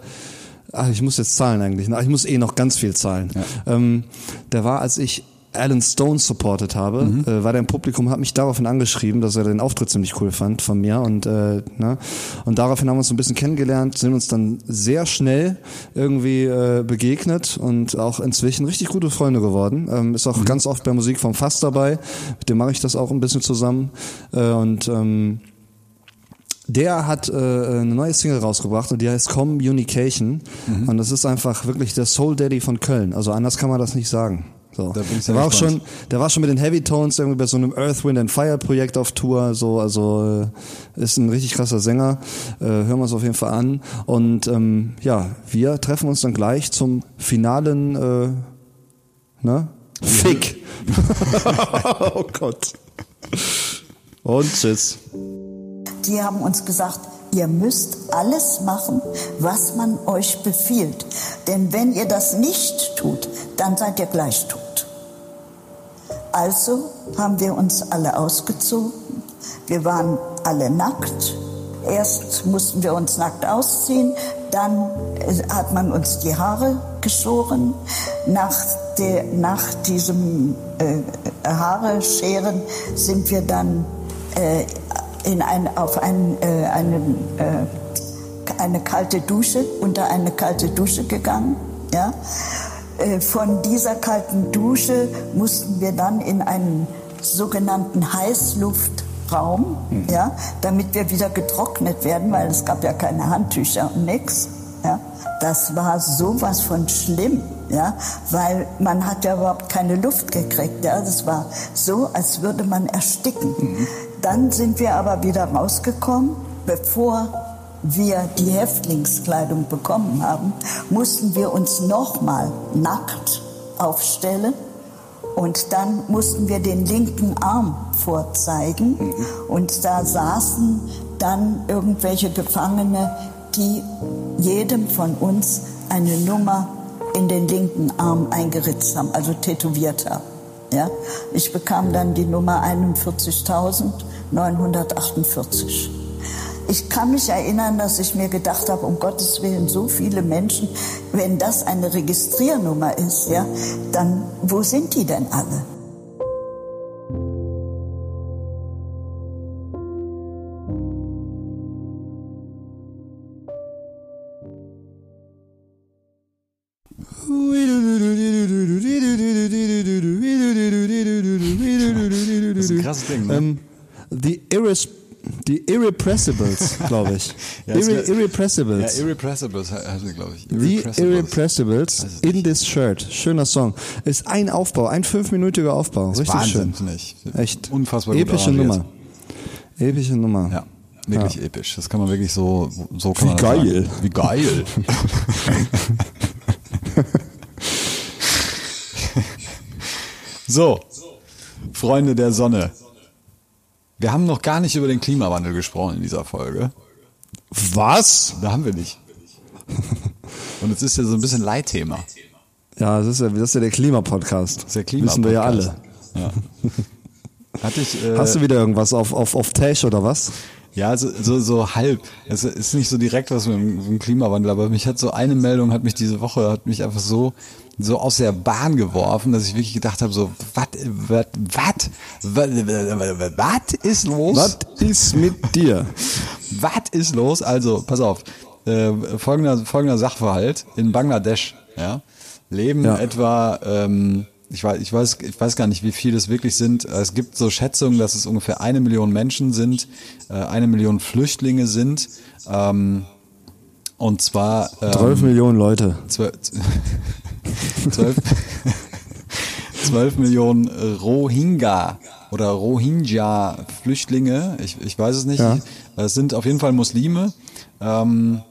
Ach, ich muss jetzt zahlen eigentlich. ne? Ich muss eh noch ganz viel zahlen. Ähm, der war, als ich Alan Stone supportet habe, äh, war der im Publikum, hat mich daraufhin angeschrieben, dass er den Auftritt ziemlich cool fand von mir und äh, ne? und daraufhin haben wir uns so ein bisschen kennengelernt, sind uns dann sehr schnell irgendwie äh, begegnet und auch inzwischen richtig gute Freunde geworden. Ähm, ist auch ganz oft bei Musik vom Fass dabei, mit dem mache ich das auch ein bisschen zusammen äh, und ähm, der hat äh, eine neue Single rausgebracht und die heißt Communication Mhm. und das ist einfach wirklich der Soul Daddy von Köln. Also anders kann man das nicht sagen. So. Da der war auch schon, der war schon mit den Heavy Tones irgendwie bei so einem Earth, Wind and Fire Projekt auf Tour. So, also äh, ist ein richtig krasser Sänger. Äh, hören wir es auf jeden Fall an. Und ähm, ja, wir treffen uns dann gleich zum finalen äh, ne? Fick. [LAUGHS] oh Gott. Und tschüss. Die haben uns gesagt, ihr müsst alles machen, was man euch befiehlt. Denn wenn ihr das nicht tut, dann seid ihr gleich tot. Also haben wir uns alle ausgezogen. Wir waren alle nackt. Erst mussten wir uns nackt ausziehen, dann äh, hat man uns die Haare geschoren. Nach, der, nach diesem äh, Haare scheren sind wir dann äh, in ein, auf ein, äh, einen, äh, eine kalte Dusche, unter eine kalte Dusche gegangen. Ja? Äh, Von dieser kalten Dusche mussten wir dann in einen sogenannten Heißluftraum, ja, damit wir wieder getrocknet werden, weil es gab ja keine Handtücher und nichts. Ja. Das war sowas von schlimm, ja, weil man hat ja überhaupt keine Luft gekriegt. Ja. Das war so, als würde man ersticken. Dann sind wir aber wieder rausgekommen, bevor wir die Häftlingskleidung bekommen haben, mussten wir uns nochmal nackt aufstellen. Und dann mussten wir den linken Arm vorzeigen. Und da saßen dann irgendwelche Gefangene, die jedem von uns eine Nummer in den linken Arm eingeritzt haben, also tätowiert haben. Ja? Ich bekam dann die Nummer 41.948. Ich kann mich erinnern, dass ich mir gedacht habe, um Gottes Willen, so viele Menschen, wenn das eine Registriernummer ist, ja, dann wo sind die denn alle? Irrepressibles, glaube ich. [LAUGHS] Ja, Irre Irrepressibles. Ja, Irrepressibles heißt sie, glaube ich. The Irrepressibles in this shirt. Schöner Song. Ist ein Aufbau, ein fünfminütiger Aufbau. Richtig Wahnsinn, schön. ich. Echt. Unfassbar Epische. Nummer. Epische Nummer. Ja, wirklich episch. Das kann man wirklich so, so kann Wie geil. Wie geil. [LAUGHS] so, Freunde der Sonne. Wir haben noch gar nicht über den Klimawandel gesprochen in dieser Folge. Was? Da haben wir nicht. Und es ist ja so ein bisschen Leitthema. Ja, das ist ja, das ist ja der Klimapodcast. Das ist der Wissen wir ja Klimapodcast. alle. Ja. Hatte ich, äh, Hast du wieder irgendwas auf, auf, auf Tash oder was? Ja, so, so, so halb. Es ist nicht so direkt was mit dem, mit dem Klimawandel, aber mich hat so eine Meldung, hat mich diese Woche, hat mich einfach so, so aus der Bahn geworfen, dass ich wirklich gedacht habe, so, was, was, was, was ist los? Was ist mit dir? [LAUGHS] Was ist los? Also, pass auf. Äh, folgender, folgender Sachverhalt. In Bangladesch, ja, leben Ja. etwa, ähm, ich weiß, ich weiß, ich weiß gar nicht, wie viele es wirklich sind. Es gibt so Schätzungen, dass es ungefähr eine Million Menschen sind, äh, eine Million Flüchtlinge sind. Ähm, und zwar ähm, 12 Millionen Leute. zwölf, [LAUGHS] [LAUGHS] zwölf, zwölf Millionen Rohingya oder Rohingya-Flüchtlinge, ich, ich weiß es nicht, Ja. es sind auf jeden Fall Muslime, ähm,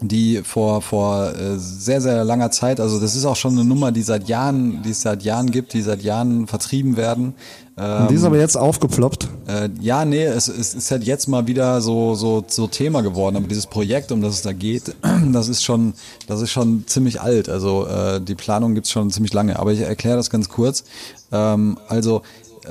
die vor, vor äh, sehr, sehr langer Zeit, also das ist auch schon eine Nummer, die seit Jahren, die es seit Jahren gibt, die seit Jahren vertrieben werden. Ähm, Die ist aber jetzt aufgeploppt. äh, ja, nee, es, es ist halt jetzt mal wieder so, so, so Thema geworden. Aber dieses Projekt, um das es da geht, [CLEARS THROAT] das ist schon, das ist schon ziemlich alt. Also äh, die Planung gibt's schon ziemlich lange. Aber ich erkläre das ganz kurz. Ähm, also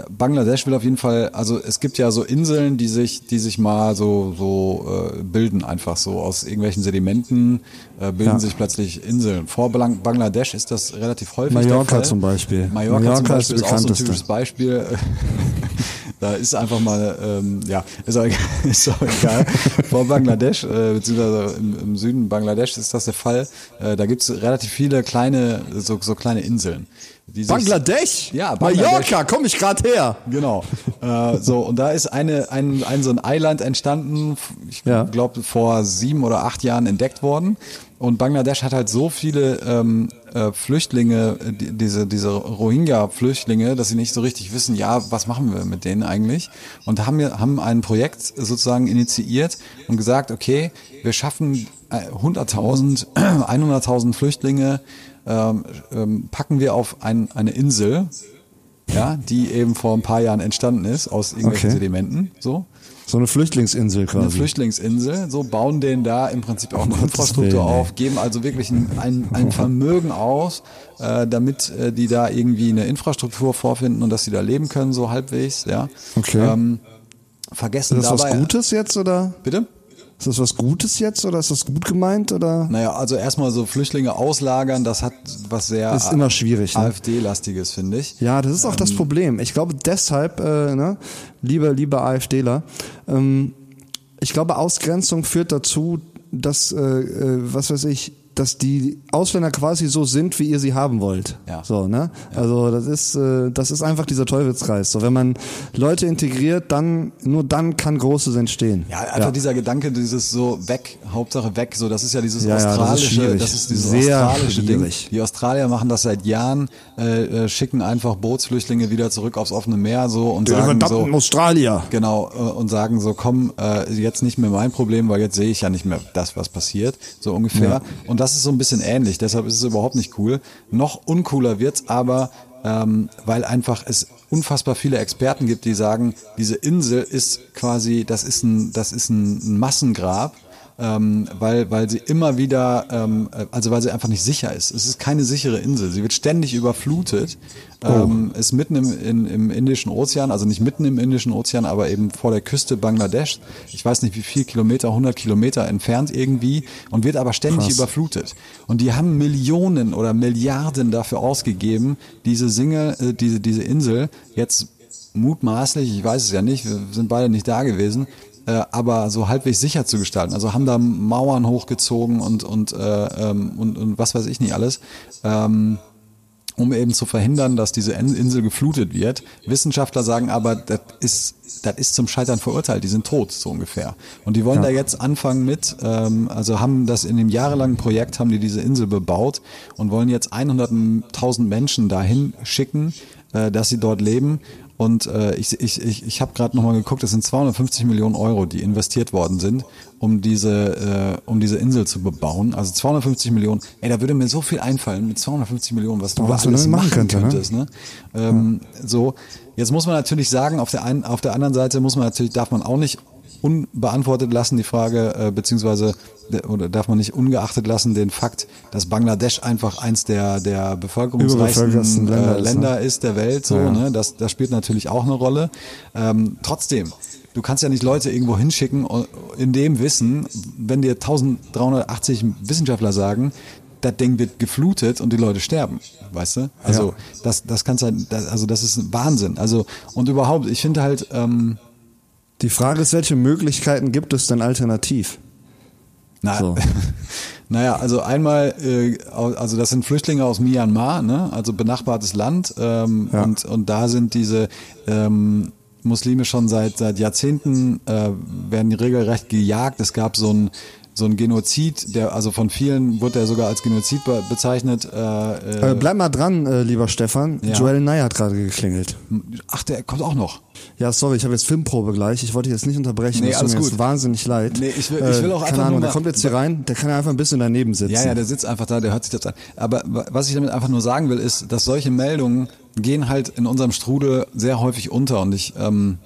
Bangladesch will auf jeden Fall, also es gibt ja so Inseln, die sich, die sich mal so, so äh, bilden, einfach so aus irgendwelchen Sedimenten äh, bilden Ja. sich plötzlich Inseln. Vor Bang- Bangladesch ist das relativ häufig. Mallorca zum Beispiel. Mallorca, Mallorca zum ist Beispiel das ist, auch so ein typisches Beispiel. [LAUGHS] da ist einfach mal, ähm, ja, ist auch, egal- [LAUGHS] ist auch egal. Vor Bangladesch, äh, beziehungsweise im, im Süden Bangladesch ist das der Fall. Äh, da gibt's relativ viele kleine, so, so kleine Inseln. Die sich- Bangladesch? Ja, Bangladesch. Mallorca, komm ich gerade her. Genau. Äh, so, und da ist eine, ein, ein so ein Eiland entstanden, ich Ja. glaube vor sieben oder acht Jahren entdeckt worden. Und Bangladesch hat halt so viele ähm, äh, Flüchtlinge, äh, die, diese, diese Rohingya-Flüchtlinge, dass sie nicht so richtig wissen, ja, was machen wir mit denen eigentlich? Und haben, wir- haben ein Projekt sozusagen initiiert und gesagt, okay, wir schaffen äh, 100.000, 100.000 [CLEARS THROAT] Flüchtlinge, ähm, ähm, packen wir auf ein, eine Insel, ja, die eben vor ein paar Jahren entstanden ist aus irgendwelchen Okay. Sedimenten, so. So eine Flüchtlingsinsel quasi. Eine Flüchtlingsinsel, so bauen denen da im Prinzip auch eine Gottes Infrastruktur auf, geben also wirklich ein, ein, ein Vermögen aus, äh, damit äh, die da irgendwie eine Infrastruktur vorfinden und dass sie da leben können, so halbwegs, ja. Okay. Ähm, vergessen ist das dabei. was Gutes jetzt oder? Bitte? Ist das was Gutes jetzt oder ist das gut gemeint oder? Naja, also erstmal so Flüchtlinge auslagern, das hat was sehr Ist immer schwierig, ne? AfD-lastiges, finde ich. Ja, das ist auch das Problem. Ich glaube deshalb, äh, ne, liebe, liebe AfDler, ähm, ich glaube Ausgrenzung führt dazu, dass, äh, äh, was weiß ich, dass die Ausländer quasi so sind, wie ihr sie haben wollt. Ja. So, ne? Also das ist, äh, das ist einfach dieser Teufelskreis. So, wenn man Leute integriert, dann nur dann kann Großes entstehen. Ja, einfach dieser Gedanke, dieses so weg, Hauptsache weg, so das ist ja dieses Ja, ja, das ist australische, das ist dieses Sehr australische schwierig. Ding. Die Australier machen das seit Jahren, äh, äh, schicken einfach Bootsflüchtlinge wieder zurück aufs offene Meer so und sagen so, Australier. Genau, äh, und sagen so, komm, äh, jetzt nicht mehr mein Problem, weil jetzt sehe ich ja nicht mehr das, was passiert, so ungefähr. Ja. Und das ist so ein bisschen ähnlich, deshalb ist es überhaupt nicht cool. Noch uncooler wird's aber, ähm, weil einfach es unfassbar viele Experten gibt, die sagen, diese Insel ist quasi, das ist ein, das ist ein Massengrab. Ähm, weil, weil sie immer wieder, ähm, äh, also weil sie einfach nicht sicher ist. Es ist keine sichere Insel. Sie wird ständig überflutet. Ähm, ist mitten im, in, im Indischen Ozean, also nicht mitten im Indischen Ozean, aber eben vor der Küste Bangladesch. Ich weiß nicht wie viel Kilometer, 100 Kilometer entfernt irgendwie und wird aber ständig Krass. überflutet. Und die haben Millionen oder Milliarden dafür ausgegeben, diese Single, äh, diese, diese Insel jetzt mutmaßlich, ich weiß es ja nicht, wir sind beide nicht da gewesen, äh, aber so halbwegs sicher zu gestalten. Also haben da Mauern hochgezogen und und äh, ähm, und, und was weiß ich nicht alles. Ähm, um eben zu verhindern, dass diese In- Insel geflutet wird. Wissenschaftler sagen aber, das ist, das ist zum Scheitern verurteilt, die sind tot, so ungefähr. Und die wollen da jetzt anfangen mit, ähm, also haben das in dem jahrelangen Projekt, haben die diese Insel bebaut und wollen jetzt 100.000 Menschen dahin schicken, äh, dass sie dort leben. Und äh, ich, ich, ich, ich habe gerade nochmal geguckt, es sind 250 Millionen Euro, die investiert worden sind, um diese, äh, um diese Insel zu bebauen. Also 250 Millionen. Ey, da würde mir so viel einfallen mit 250 Millionen, was du Was alles machen, könnte, ne? könntest. Ne? Ähm, So, jetzt muss man natürlich sagen, auf der einen, auf der anderen Seite muss man natürlich, darf man auch nicht unbeantwortet lassen die Frage, äh, beziehungsweise oder darf man nicht ungeachtet lassen den Fakt, dass Bangladesch einfach eins der der bevölkerungsreichsten Länder, äh, ist, Länder ist der Welt, so Ja. ne, das das spielt natürlich auch eine Rolle. Ähm, trotzdem, du kannst ja nicht Leute irgendwo hinschicken und in dem Wissen, wenn dir 1380 Wissenschaftler sagen, das Ding wird geflutet und die Leute sterben, weißt du? Also Ja. das das kannst halt, das, also das ist Wahnsinn. Also und überhaupt, ich finde halt ähm, Die Frage ist, welche Möglichkeiten gibt es denn alternativ? Na, So. [LAUGHS] naja, also einmal, äh, also das sind Flüchtlinge aus Myanmar, ne? also benachbartes Land ähm, Ja. und, und da sind diese ähm, Muslime schon seit, seit Jahrzehnten, äh, werden regelrecht gejagt. Es gab so ein so ein Genozid, der also von vielen wurde er sogar als Genozid be bezeichnet. Äh, Äh, äh, bleib mal dran, äh, lieber Stefan. Ja. Joel Nye hat gerade geklingelt. ach, der kommt auch noch. Ja, sorry, ich habe jetzt Filmprobe gleich. Ich wollte dich jetzt nicht unterbrechen. Nee, das tut alles mir jetzt gut. wahnsinnig leid. Nee, ich will- ich will auch keine einfach nur Ahnung, mal- der kommt jetzt hier rein, der kann ja einfach ein bisschen daneben sitzen. Ja, ja, der sitzt einfach da, der hört sich das an. Aber wa- was ich damit einfach nur sagen will, ist, dass solche Meldungen gehen halt in unserem Strudel sehr häufig unter und ich ähm,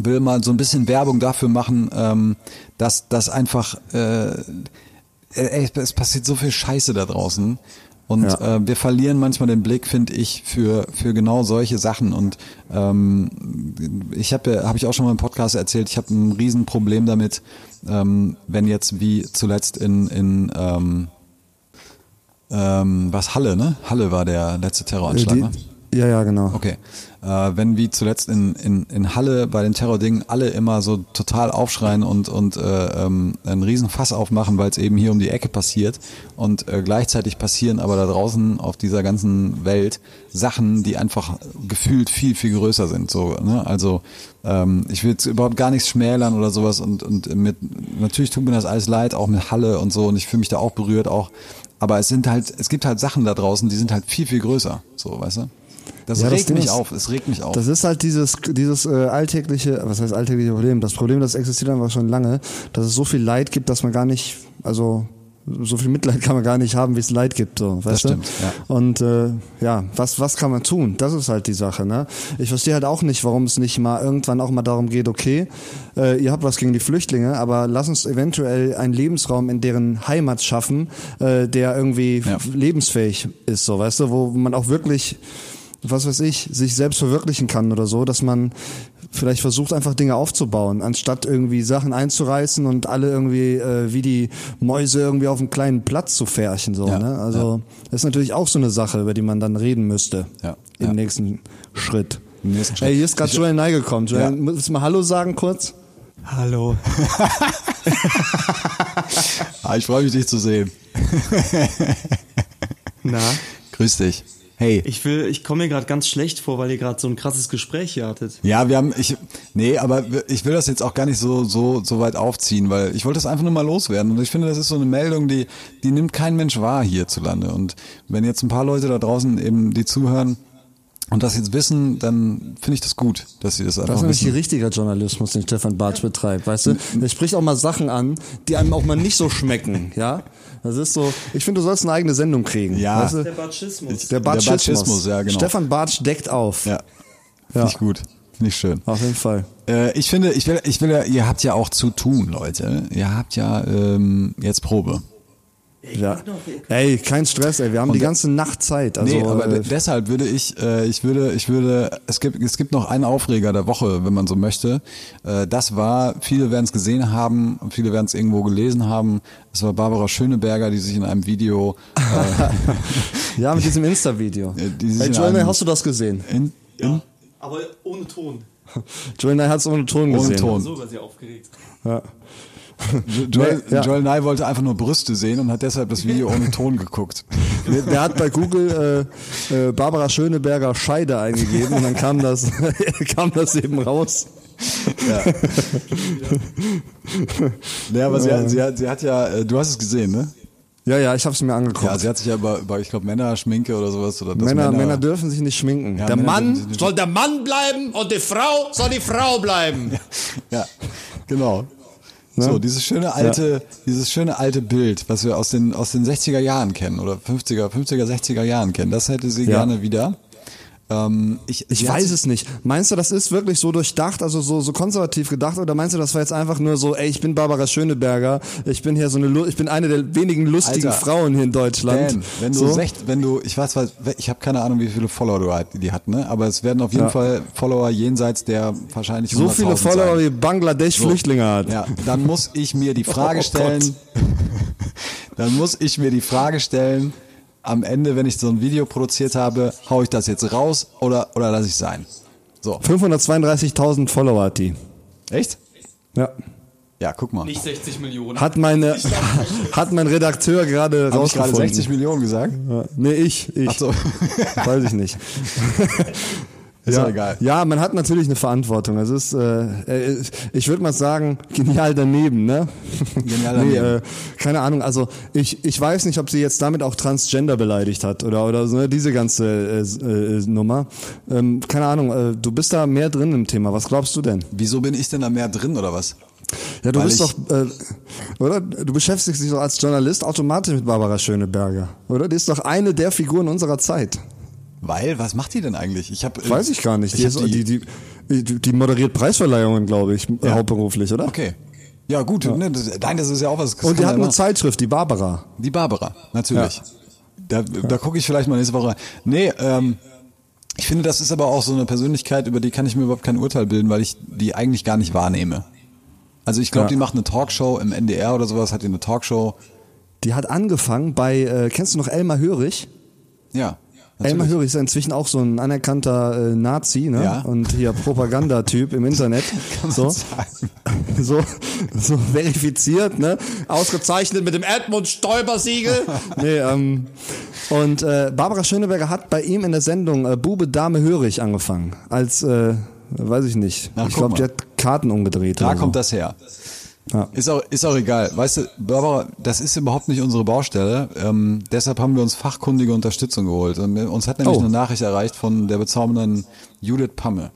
will mal so ein bisschen Werbung dafür machen, ähm, dass das einfach äh, ey, es passiert so viel Scheiße da draußen. Und Ja. äh, wir verlieren manchmal den Blick, finde ich, für für genau solche Sachen. Und ähm, ich habe ja, habe ich auch schon mal im Podcast erzählt, ich habe ein Riesenproblem damit, ähm, wenn jetzt wie zuletzt in in ähm, ähm, was Halle, ne? Halle war der letzte Äh, Terroranschlag, die, ne? Ja, ja, genau. Okay. Äh, wenn wie zuletzt in, in, in Halle bei den Terrordingen alle immer so total aufschreien und, und äh, ähm, einen riesen Fass aufmachen, weil es eben hier um die Ecke passiert und äh, gleichzeitig passieren aber da draußen auf dieser ganzen Welt Sachen, die einfach gefühlt viel, viel größer sind. So, ne? Also ähm, ich will jetzt überhaupt gar nichts schmälern oder sowas und, und mit natürlich tut mir das alles leid, auch mit Halle und so und ich fühle mich da auch berührt, auch aber es sind halt, es gibt halt Sachen da draußen, die sind halt viel, viel größer. So, weißt du? Das Ja, das regt Ding mich ist- auf, es regt mich auf. Das ist halt dieses, dieses äh, alltägliche, was heißt alltägliche Problem? Das Problem, das existiert einfach schon lange, dass es so viel Leid gibt, dass man gar nicht, also so viel Mitleid [LAUGHS] kann man gar nicht haben, wie es Leid gibt, so, weißt stimmt, du? ja. Und äh, ja, was was kann man tun? Das ist halt die Sache, ne? Ich verstehe halt auch nicht, warum es nicht mal irgendwann auch mal darum geht, okay, äh, ihr habt was gegen die Flüchtlinge, aber lass uns eventuell einen Lebensraum in deren Heimat schaffen, äh, der irgendwie Ja. lebensfähig ist, so, weißt du, wo man auch wirklich was weiß ich, sich selbst verwirklichen kann oder so, dass man vielleicht versucht, einfach Dinge aufzubauen, anstatt irgendwie Sachen einzureißen und alle irgendwie äh, wie die Mäuse irgendwie auf einen kleinen Platz zu färchen. So, Ja, ne? Also das ist natürlich auch so eine Sache, über die man dann reden müsste Ja, im ja. nächsten Schritt. Im nächsten Schritt. Hey, hier ist gerade Ich- Joel Nye gekommen. Joel, Ja. willst du mal Hallo sagen kurz? Hallo. [LAUGHS] Ah, ich freue mich, dich zu sehen. Na? Grüß dich. Hey. Ich will, ich komme mir gerade ganz schlecht vor, weil ihr gerade so ein krasses Gespräch hier hattet. Ja, wir haben, ich, nee, aber ich will das jetzt auch gar nicht so, so, so weit aufziehen, weil ich wollte das einfach nur mal loswerden. Und ich finde, das ist so eine Meldung, die, die nimmt kein Mensch wahr hierzulande. Und wenn jetzt ein paar Leute da draußen eben, die zuhören und das jetzt wissen, dann finde ich das gut, dass sie das Das einfach ist nämlich wissen. richtiger Journalismus, den Stefan Bartsch betreibt, weißt du? Der spricht auch mal Sachen an, die einem auch mal nicht so schmecken, ja? Das ist so, ich finde, du sollst eine eigene Sendung kriegen. Ja. Weißt du? Der Batschismus. Der Batschismus. Batschismus, ja, genau. Stefan Bartsch deckt auf. Ja, finde Ja. ich gut. Finde ich schön. Auf jeden Fall. Äh, ich finde, ich will, ich will ja, ihr habt ja auch zu tun, Leute. Ihr habt ja ähm, jetzt Probe. Ja. Ey, kein Stress, ey. Wir haben die ganze Nacht Zeit. Also, nee, aber äh, de- deshalb würde ich, äh, ich würde, ich würde, es gibt, es gibt noch einen Aufreger der Woche, wenn man so möchte. Äh, das war, viele werden es gesehen haben, und viele werden es irgendwo gelesen haben. Es war Barbara Schöneberger, die sich in einem Video äh, [LAUGHS] ja, mit diesem Insta-Video. Ja, die Joel, einem- hast du das gesehen? in, in, Aber ohne Ton. [LAUGHS] Joel Nye hat's ohne Ton Ohne gesehen. Ton. So war sie aufgeregt. Ja. Joel, Nee, ja. Joel Nye wollte einfach nur Brüste sehen und hat deshalb das Video ohne Ton geguckt. Der, der hat bei Google äh, äh, Barbara Schöneberger Scheide eingegeben und dann kam das, [LAUGHS] kam das eben raus. Ja, aber sie, hat, sie, hat, sie hat ja, äh, du hast es gesehen, ne? Ja, ja, ich habe es mir angeguckt. Ja, sie hat sich ja über, über ich glaube, Männerschminke oder sowas. Oder dass Männer, Männer dürfen sich nicht schminken. Ja, Der Männer Mann soll der Mann bleiben und die Frau soll die Frau bleiben. Ja, genau. So, dieses schöne alte, dieses schöne alte Bild, was wir aus den, aus den 60er Jahren kennen oder 50er, 50er, 60er Jahren kennen, das hätte sie Ja. gerne wieder. Ähm, ich Ich weiß es nicht. Meinst du, das ist wirklich so durchdacht, also so, so konservativ gedacht, oder meinst du, das war jetzt einfach nur so, ey, ich bin Barbara Schöneberger, ich bin hier so eine, ich bin eine der wenigen lustigen Alter, Frauen hier in Deutschland. Dan, wenn du so? secht, wenn du, ich weiß, was, ich habe keine Ahnung, wie viele Follower du hat, die hat, ne? Aber es werden auf jeden Ja. Fall Follower jenseits der wahrscheinlich so viele 100.000 Follower sein. wie Bangladesch Flüchtlinge hat. Ja, dann muss ich mir die [LAUGHS] Frage Oh stellen, [LAUGHS] dann muss ich mir die Frage stellen, am Ende, wenn ich so ein Video produziert habe, hau ich das jetzt raus oder, oder lasse ich sein? So. 532.000 Follower hat die. Echt? Ja. Ja, guck mal. Nicht 60 Millionen. Hat meine, [LAUGHS] hat mein Redakteur gerade Habe ich gerade rausgefunden. 60 Millionen gesagt? Ja. Nee, ich, ich. Ach so. Weiß ich nicht. [LAUGHS] Ist ja, egal. Ja, man hat natürlich eine Verantwortung. Es ist, äh, äh, ich würde mal sagen, genial daneben, ne? Genial [LAUGHS] nee, daneben. äh, keine Ahnung. Also ich, ich weiß nicht, ob sie jetzt damit auch Transgender beleidigt hat oder oder so, ne? diese ganze äh, äh, Nummer. Ähm, keine Ahnung. Äh, du bist da mehr drin im Thema. Was glaubst du denn? Wieso bin ich denn da mehr drin oder was? Ja, du Weil bist doch, äh, oder? Du beschäftigst dich doch als Journalist automatisch mit Barbara Schöneberger, oder? Die ist doch eine der Figuren unserer Zeit. Weil, was macht die denn eigentlich? Ich habe Weiß ich gar nicht. Ich Die, hab die, die, die, moderiert Preisverleihungen, glaube ich, Ja. hauptberuflich, oder? Okay. Ja, gut, Ne, das, nein, das ist ja auch was. Und die hat ja eine Zeitschrift, die Barbara. Die Barbara, natürlich. Da, da gucke ich vielleicht mal nächste Woche rein. Nee, ähm, ich finde, das ist aber auch so eine Persönlichkeit, über die kann ich mir überhaupt kein Urteil bilden, weil ich die eigentlich gar nicht wahrnehme. Also ich glaube, Ja. die macht eine Talkshow im NDR oder sowas, hat die eine Talkshow. Die hat angefangen bei, äh, kennst du noch Elmar Hörig? Ja. Elmar. Hörig ist ja inzwischen auch so ein anerkannter äh, Nazi, ne? Ja. Und hier Propagandatyp im Internet. [LAUGHS] so. [LAUGHS] so, so verifiziert, ne? Ausgezeichnet mit dem Edmund Stoiber-Siegel. [LAUGHS] nee, ähm, und äh, Barbara Schöneberger hat bei ihm in der Sendung äh, Bube Dame Hörig angefangen. Als, äh, weiß ich nicht. Na, ich glaube, die hat Karten umgedreht. Da kommt so. das her. Ja. Ist auch, ist auch egal. Weißt du, Barbara, das ist überhaupt nicht unsere Baustelle. Ähm, deshalb haben wir uns fachkundige Unterstützung geholt. Und uns hat nämlich Oh. eine Nachricht erreicht von der bezaubernden Judith Pamme.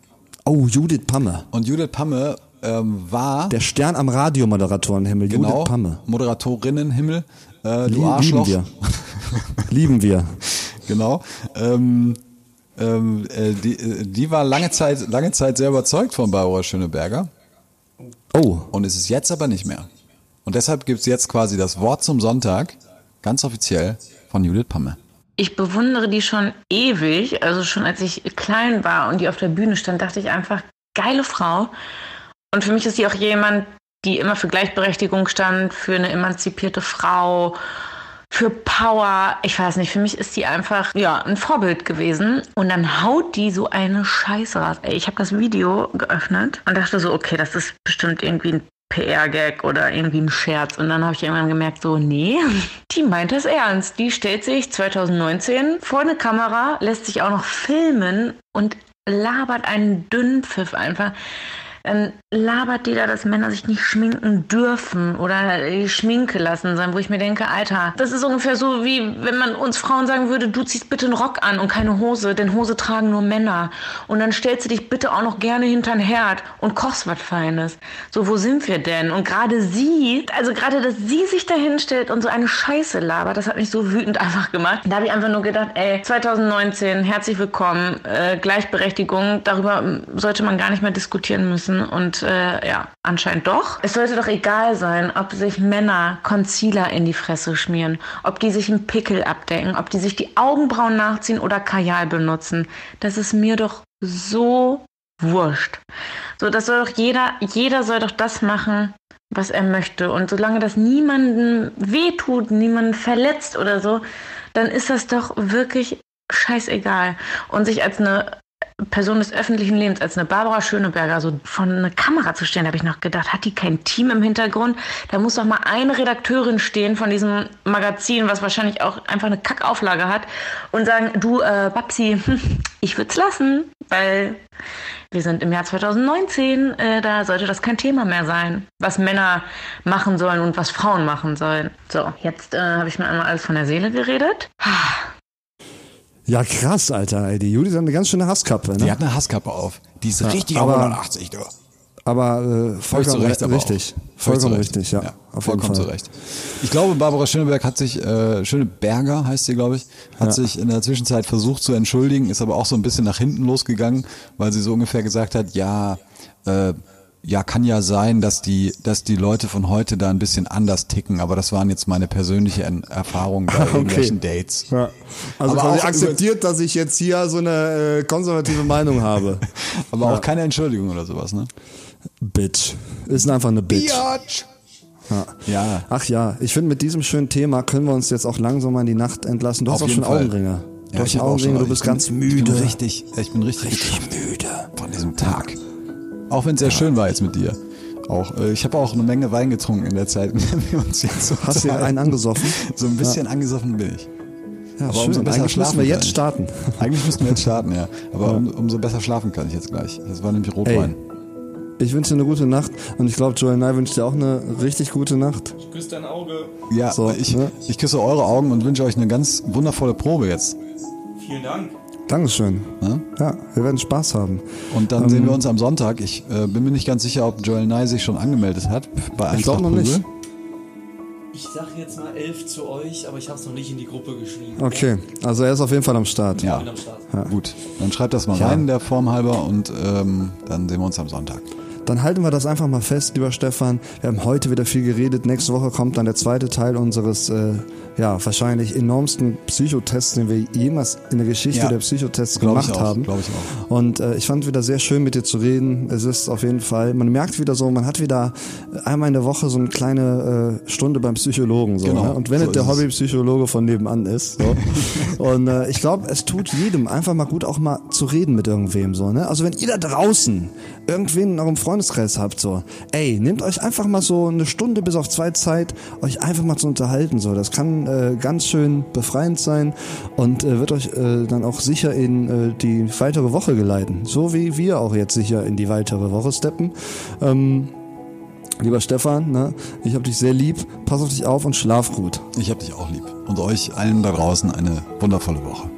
Oh, Judith Pamme. Und Judith Pamme ähm, war Der Stern am Radiomoderatorenhimmel, genau Judith Pamme. Moderatorinnenhimmel. Äh, Lie- du Arschloch. Lieben wir. [LAUGHS] lieben wir. Genau. Ähm, ähm, äh, die, äh, die war lange Zeit, lange Zeit sehr überzeugt von Barbara Schöneberger Oh, und ist es jetzt aber nicht mehr. Und deshalb gibt's jetzt quasi das Wort zum Sonntag, ganz offiziell, von Judith Pamme. Ich bewundere die schon ewig. Also schon als ich klein war und die auf der Bühne stand, dachte ich einfach, geile Frau. Und für mich ist sie auch jemand, die immer für Gleichberechtigung stand, für eine emanzipierte Frau, für Power. Ich weiß nicht, für mich ist sie einfach ja ein Vorbild gewesen. Und dann haut die so eine Scheiße raus. Ey, ich habe das Video geöffnet und dachte so, okay, das ist bestimmt irgendwie ein PR-Gag oder irgendwie ein Scherz. Und dann habe ich irgendwann gemerkt, so, nee, [LAUGHS] die meint das ernst. Die stellt sich 2019 vor eine Kamera, lässt sich auch noch filmen und labert einen dünnen Pfiff einfach. Dann labert die da, dass Männer sich nicht schminken dürfen oder die Schminke lassen sein, wo ich mir denke, Alter, das ist ungefähr so wie wenn man uns Frauen sagen würde, du ziehst bitte einen Rock an und keine Hose, denn Hose tragen nur Männer. Und dann stellst du dich bitte auch noch gerne hinter'n Herd und kochst was Feines. So, wo sind wir denn? Und gerade sie, also gerade, dass sie sich da hinstellt und so eine Scheiße labert, das hat mich so wütend [LAUGHS] einfach gemacht. Da habe ich einfach nur gedacht, ey, 2019, herzlich willkommen, äh, Gleichberechtigung, darüber ähm, sollte man gar nicht mehr diskutieren müssen. Und äh, ja, anscheinend doch. Es sollte doch egal sein, ob sich Männer Concealer in die Fresse schmieren, ob die sich einen Pickel abdecken, ob die sich die Augenbrauen nachziehen oder Kajal benutzen. Das ist mir doch so wurscht. So, das soll doch jeder, jeder soll doch das machen, was er möchte. Und solange das niemandem wehtut, niemanden verletzt oder so, dann ist das doch wirklich scheißegal. Und sich als eine Person des öffentlichen Lebens, als eine Barbara Schöneberger so von einer Kamera zu stehen, habe ich noch gedacht, hat die kein Team im Hintergrund? Da muss doch mal eine Redakteurin stehen von diesem Magazin, was wahrscheinlich auch einfach eine Kackauflage hat und sagen, du, äh, Babsi, [LAUGHS] ich würde es lassen, weil wir sind im Jahr 2019, äh, da sollte das kein Thema mehr sein, was Männer machen sollen und was Frauen machen sollen. So, jetzt äh, habe ich mir einmal alles von der Seele geredet. Ja, krass, Alter. Ey, die Judith hat eine ganz schöne Hasskappe. Ne? Die hat eine Hasskappe auf. Die ist Ja, richtig aber- auf 180, du. Aber äh, vollkommen Recht aber richtig. Vollkommen richtig, ja. auf jeden vollkommen zu Recht. Ich glaube, Barbara Schöneberg hat sich, äh, Schöneberger heißt sie, glaube ich, hat Ja. sich in der Zwischenzeit versucht zu entschuldigen, ist aber auch so ein bisschen nach hinten losgegangen, weil sie so ungefähr gesagt hat, ja, äh, ja, kann ja sein, dass die, dass die Leute von heute da ein bisschen anders ticken, aber das waren jetzt meine persönliche En- Erfahrungen bei [LAUGHS] irgendwelchen Dates. Ja. Also Aber quasi akzeptiert, dass ich jetzt hier so eine äh, konservative Meinung habe. [LAUGHS] Aber auch keine Entschuldigung oder sowas, ne? Bitch. Ist einfach eine Bitch. Ja. Ja. Ach ja, ich finde, mit diesem schönen Thema können wir uns jetzt auch langsam mal in die Nacht entlassen. Du hast auch schon Fall. Augenringe. Du Ja, hast Augenringe, du bist ganz müde. Ich bin richtig, ich bin richtig, Richtig müde. von diesem Tag. Auch wenn es sehr schön war jetzt mit dir. Auch, äh, ich habe auch eine Menge Wein getrunken in der Zeit, [LAUGHS] in der wir uns jetzt so Hast du einen angesoffen? So ein bisschen angesoffen bin ich. Ja, Aber schön. umso besser Eigentlich müssen schlafen wir jetzt ich. starten. [LAUGHS] Eigentlich müssten wir jetzt starten, ja. Aber um, umso besser schlafen kann ich jetzt gleich. Das war nämlich Rotwein. Ich wünsche dir eine gute Nacht und ich glaube, Joel Nye wünscht dir auch eine richtig gute Nacht. Küss dein Auge. Ja, So, ich, ne? ich küsse eure Augen und wünsche euch eine ganz wundervolle Probe jetzt. Vielen Dank. Dankeschön. Ne? Ja, wir werden Spaß haben. Und dann Ähm, sehen wir uns am Sonntag. Ich äh, bin mir nicht ganz sicher, ob Joel Nye sich schon angemeldet hat bei Ich glaub Eintracht noch nicht. Ich sag jetzt mal elf zu euch, aber ich hab's noch nicht in die Gruppe geschrieben. Okay, also er ist auf jeden Fall am Start. Ja, am Start. gut. Dann schreibt das mal Ja. rein, der Form halber, und ähm, dann sehen wir uns am Sonntag. Dann halten wir das einfach mal fest, lieber Stefan. Wir haben heute wieder viel geredet. Nächste Woche kommt dann der zweite Teil unseres, äh, ja, wahrscheinlich enormsten Psychotests, den wir jemals in der Geschichte Ja. der Psychotests Glaub gemacht auch, haben. glaub ich auch. Und äh, ich fand wieder sehr schön, mit dir zu reden. Es ist auf jeden Fall, man merkt wieder so, man hat wieder einmal in der Woche so eine kleine äh, Stunde beim Psychologen. So, Genau, ne? Und wenn so es der. Hobbypsychologe von nebenan ist. So. [LAUGHS] und äh, ich glaube, es tut jedem einfach mal gut, auch mal zu reden mit irgendwem. so. Ne? Also wenn ihr da draußen irgendwen in eurem Freundeskreis habt, so, ey, nehmt euch einfach mal so eine Stunde bis auf zwei Zeit, euch einfach mal zu unterhalten. So, das kann äh, ganz schön befreiend sein und äh, wird euch äh, dann auch sicher in äh, die weitere Woche geleiten. So wie wir auch jetzt sicher in die weitere Woche steppen. Ähm, lieber Stefan, ne, ich hab dich sehr lieb. Pass auf dich auf und schlaf gut. Ich hab dich auch lieb. Und euch allen da draußen eine wundervolle Woche.